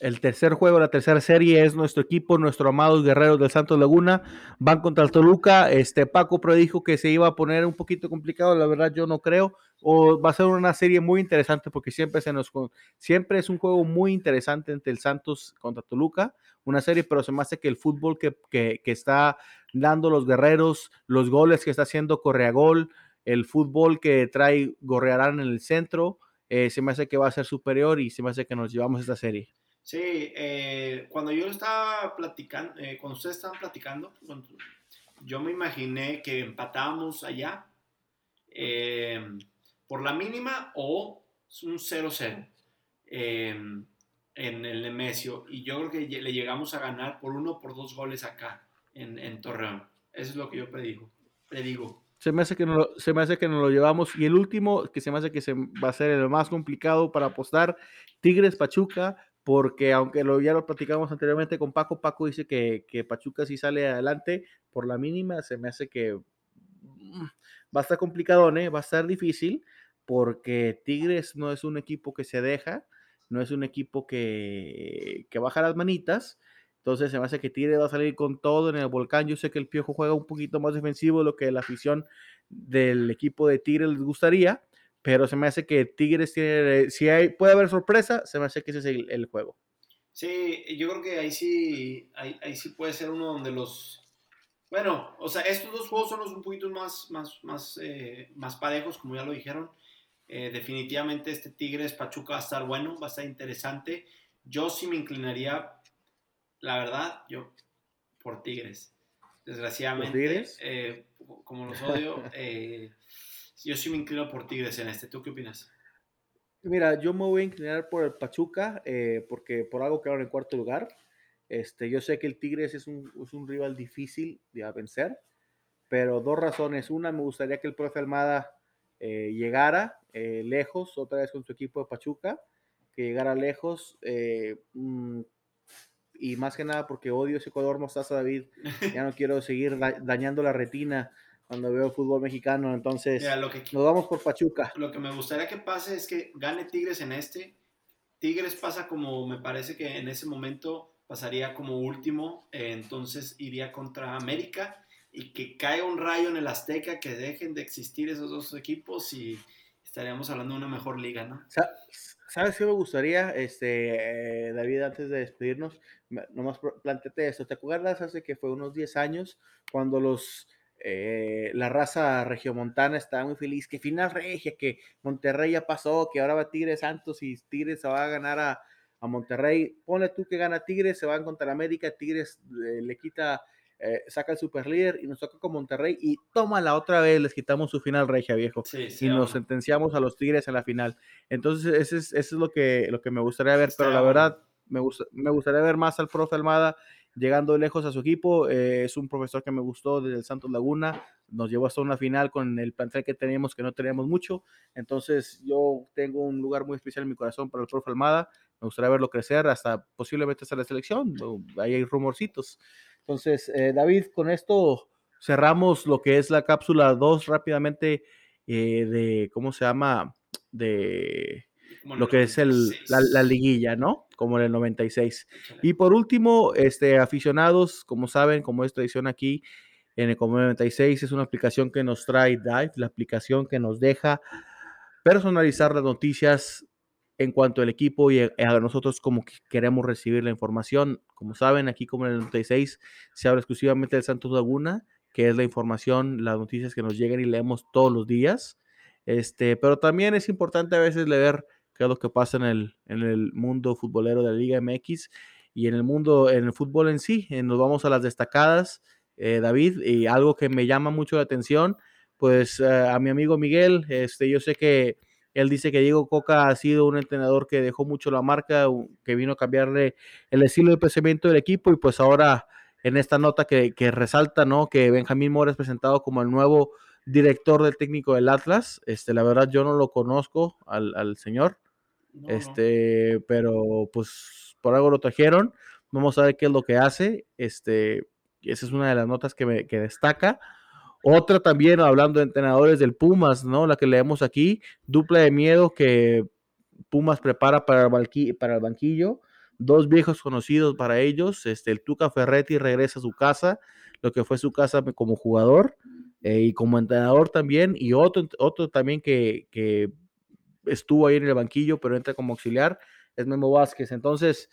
Speaker 1: El tercer juego, la tercera serie es nuestro equipo, nuestro amados guerreros del Santos Laguna, van contra el Toluca. Este Paco predijo que se iba a poner un poquito complicado, la verdad yo no creo. O va a ser una serie muy interesante porque siempre se nos siempre es un juego muy interesante entre el Santos contra Toluca, una serie, pero se me hace que el fútbol que, que, que está dando los guerreros, los goles que está haciendo Correagol, el fútbol que trae Gorrearán en el centro, eh, se me hace que va a ser superior y se me hace que nos llevamos esta serie.
Speaker 3: Sí, eh, cuando yo estaba platicando, eh, cuando ustedes estaban platicando, yo me imaginé que empatábamos allá eh, por la mínima o un 0-0 en el Nemesio. Y yo creo que le llegamos a ganar por uno por dos goles acá en, en, Torreón. Eso es lo que yo predigo. predigo.
Speaker 1: Se me, hace que no, se me hace que nos lo llevamos. Y el último, que se me hace que se va a ser el más complicado para apostar, Tigres Pachuca porque aunque lo, ya lo platicamos anteriormente con Paco, Paco dice que, que, Pachuca sí sale adelante por la mínima, se me hace que mm, va a estar complicado, ¿eh? va a estar difícil, porque Tigres no es un equipo que se deja, no es un equipo que, que baja las manitas, entonces se me hace que Tigres va a salir con todo en el volcán, yo sé que el Piojo juega un poquito más defensivo de lo que la afición del equipo de Tigres les gustaría, pero se me hace que Tigres tiene, si hay, puede haber sorpresa, se me hace que ese es el, juego.
Speaker 3: Sí, yo creo que ahí sí, ahí, sí puede ser uno donde los, bueno, o sea, estos dos juegos son los un poquito más, más, más, eh, más parejos, como ya lo dijeron. Eh, definitivamente este Tigres Pachuca va a estar bueno, va a estar interesante. Yo sí me inclinaría, la verdad, yo por Tigres. Desgraciadamente, eh, como los odio, yo sí me inclino por Tigres en este. ¿Tú qué opinas?
Speaker 1: Mira, yo me voy a inclinar por el Pachuca, eh, porque por algo quedaron en cuarto lugar. Este, yo sé que el Tigres es un, es un rival difícil de vencer, pero dos razones. Una, me gustaría que el profe Almada eh, llegara eh, lejos, otra vez con su equipo de Pachuca, que llegara lejos. Mm, y más que nada porque odio ese color mostaza, David. Ya no quiero seguir dañando la retina cuando veo fútbol mexicano. Entonces, nos vamos por Pachuca.
Speaker 3: Lo que me gustaría que pase es que gane Tigres en este. Tigres pasa como, me parece que en ese momento pasaría como último, eh, entonces iría contra América y que caiga un rayo en el Azteca, que dejen de existir esos dos equipos y estaríamos hablando de una mejor liga, ¿no?
Speaker 1: ¿Sabes qué me gustaría, este, eh, David, antes de despedirnos? Nomás planteate esto. ¿Te acuerdas hace que fue unos 10 años cuando los eh, la raza regiomontana está muy feliz, que final regia, que Monterrey ya pasó, que ahora va Tigres Santos y Tigres se va a ganar a, Monterrey. Pone tú que gana Tigres, se van contra América, Tigres eh, le quita, eh, saca el super líder y nos toca con Monterrey y toma la otra vez, les quitamos su final regia, viejo. y nos sentenciamos a los Tigres en la final. Entonces, eso es, eso es lo, que, lo que me gustaría ver, pero la verdad, me, gusta, me gustaría ver más al profe Almada llegando lejos a su equipo. Eh, es un profesor que me gustó desde el Santos Laguna. Nos llevó hasta una final con el plantel que teníamos, que no teníamos mucho. Entonces, yo tengo un lugar muy especial en mi corazón para el profe Almada. Me gustaría verlo crecer hasta posiblemente hasta la selección. Ahí hay rumorcitos. Entonces, eh, David, con esto cerramos lo que es la cápsula 2 rápidamente eh, de, ¿cómo se llama? De lo que es el, la, liguilla, ¿no? Como en el 96. Y por último, este, aficionados, como saben, como es tradición aquí, en el Como 96 es una aplicación que nos trae Dive, la aplicación que nos deja personalizar las noticias en cuanto al equipo y a nosotros como que queremos recibir la información. Como saben, aquí como en el 96 se habla exclusivamente del Santos Laguna, que es la información, las noticias que nos llegan y leemos todos los días. Este, pero también es importante a veces leer qué es lo que pasa en el, en el mundo futbolero de la Liga MX y en el mundo, en el fútbol en sí. Eh, nos vamos a las destacadas, eh, David, y algo que me llama mucho la atención, pues eh, a mi amigo Miguel, este, yo sé que él dice que Diego Coca ha sido un entrenador que dejó mucho la marca, que vino a cambiarle el estilo de pensamiento del equipo y pues ahora en esta nota que, que resalta, ¿no? Que Benjamín Mora es presentado como el nuevo director del técnico del Atlas. Este, la verdad yo no lo conozco al, al señor este, pero pues por algo lo trajeron. Vamos a ver qué es lo que hace. Este, esa es una de las notas que, me, que destaca. Otra también, hablando de entrenadores del Pumas, ¿no? La que leemos aquí, dupla de miedo que Pumas prepara para el, banquillo. dos viejos conocidos para ellos. Este, el Tuca Ferretti regresa a su casa, lo que fue su casa como jugador eh, y como entrenador también, y otro, otro también que, que estuvo ahí en el banquillo, pero entra como auxiliar, es Memo Vázquez. Entonces,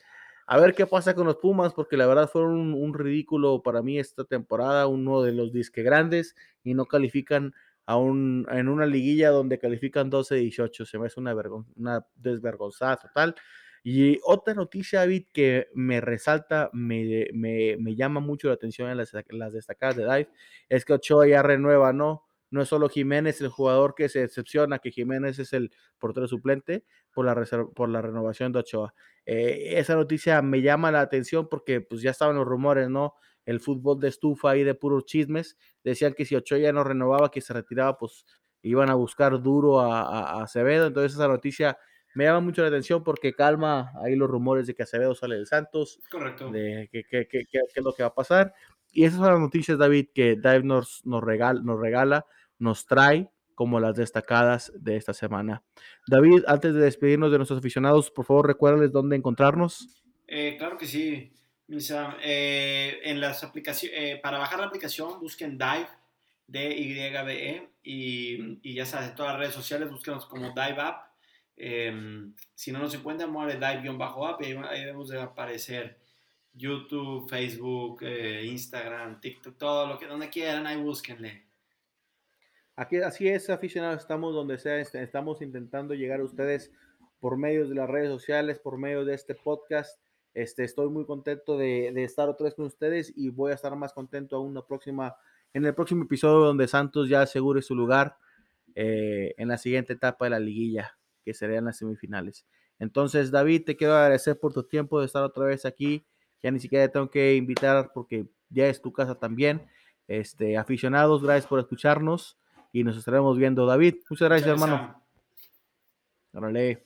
Speaker 1: a ver qué pasa con los Pumas, porque la verdad fueron un, ridículo para mí esta temporada, uno de los disque grandes, y no califican a un, en una liguilla donde califican 12-18. Se me hace una, una desvergonzada total. Y otra noticia, David, que me resalta, me, me, me llama mucho la atención en las, las, destacadas de Dive, es que Ochoa ya renueva, ¿no? No es solo Jiménez el jugador que se decepciona, que Jiménez es el portero suplente por la, por la renovación de Ochoa. Eh, esa noticia me llama la atención porque pues ya estaban los rumores, ¿no? El fútbol de estufa y de puros chismes. Decían que si Ochoa ya no renovaba, que se retiraba, pues iban a buscar duro a, a Acevedo. Entonces esa noticia me llama mucho la atención porque calma ahí los rumores de que Acevedo sale del Santos.
Speaker 3: Correcto.
Speaker 1: De qué es lo que va a pasar. Y esas son las noticias, David, que Dave nos, nos, nos regala, nos trae como las destacadas de esta semana. David, antes de despedirnos de nuestros aficionados, por favor recuérdales dónde encontrarnos.
Speaker 3: Eh, claro que sí, Misa. Eh, en las aplicaciones, eh, para bajar la aplicación, busquen Dive, D-Y-B-E, y, y ya sabes, en todas las redes sociales, búsquenos como Dive App Em, si no nos encuentran, mueve dive-up y ahí, debemos de aparecer YouTube, Facebook, eh, Instagram, TikTok, todo lo que donde quieran, ahí búsquenle.
Speaker 1: Aquí, así es, aficionados, estamos donde sea, este, estamos intentando llegar a ustedes por medio de las redes sociales, por medio de este podcast. Este, estoy muy contento de, estar otra vez con ustedes y voy a estar más contento aún la próxima, en el próximo episodio donde Santos ya asegure su lugar eh, en la siguiente etapa de la liguilla que serían las semifinales. Entonces, David, te quiero agradecer por tu tiempo de estar otra vez aquí. Ya ni siquiera tengo que invitar porque ya es tu casa también. Este, aficionados, gracias por escucharnos y nos estaremos viendo. David, muchas gracias, hermano. Órale.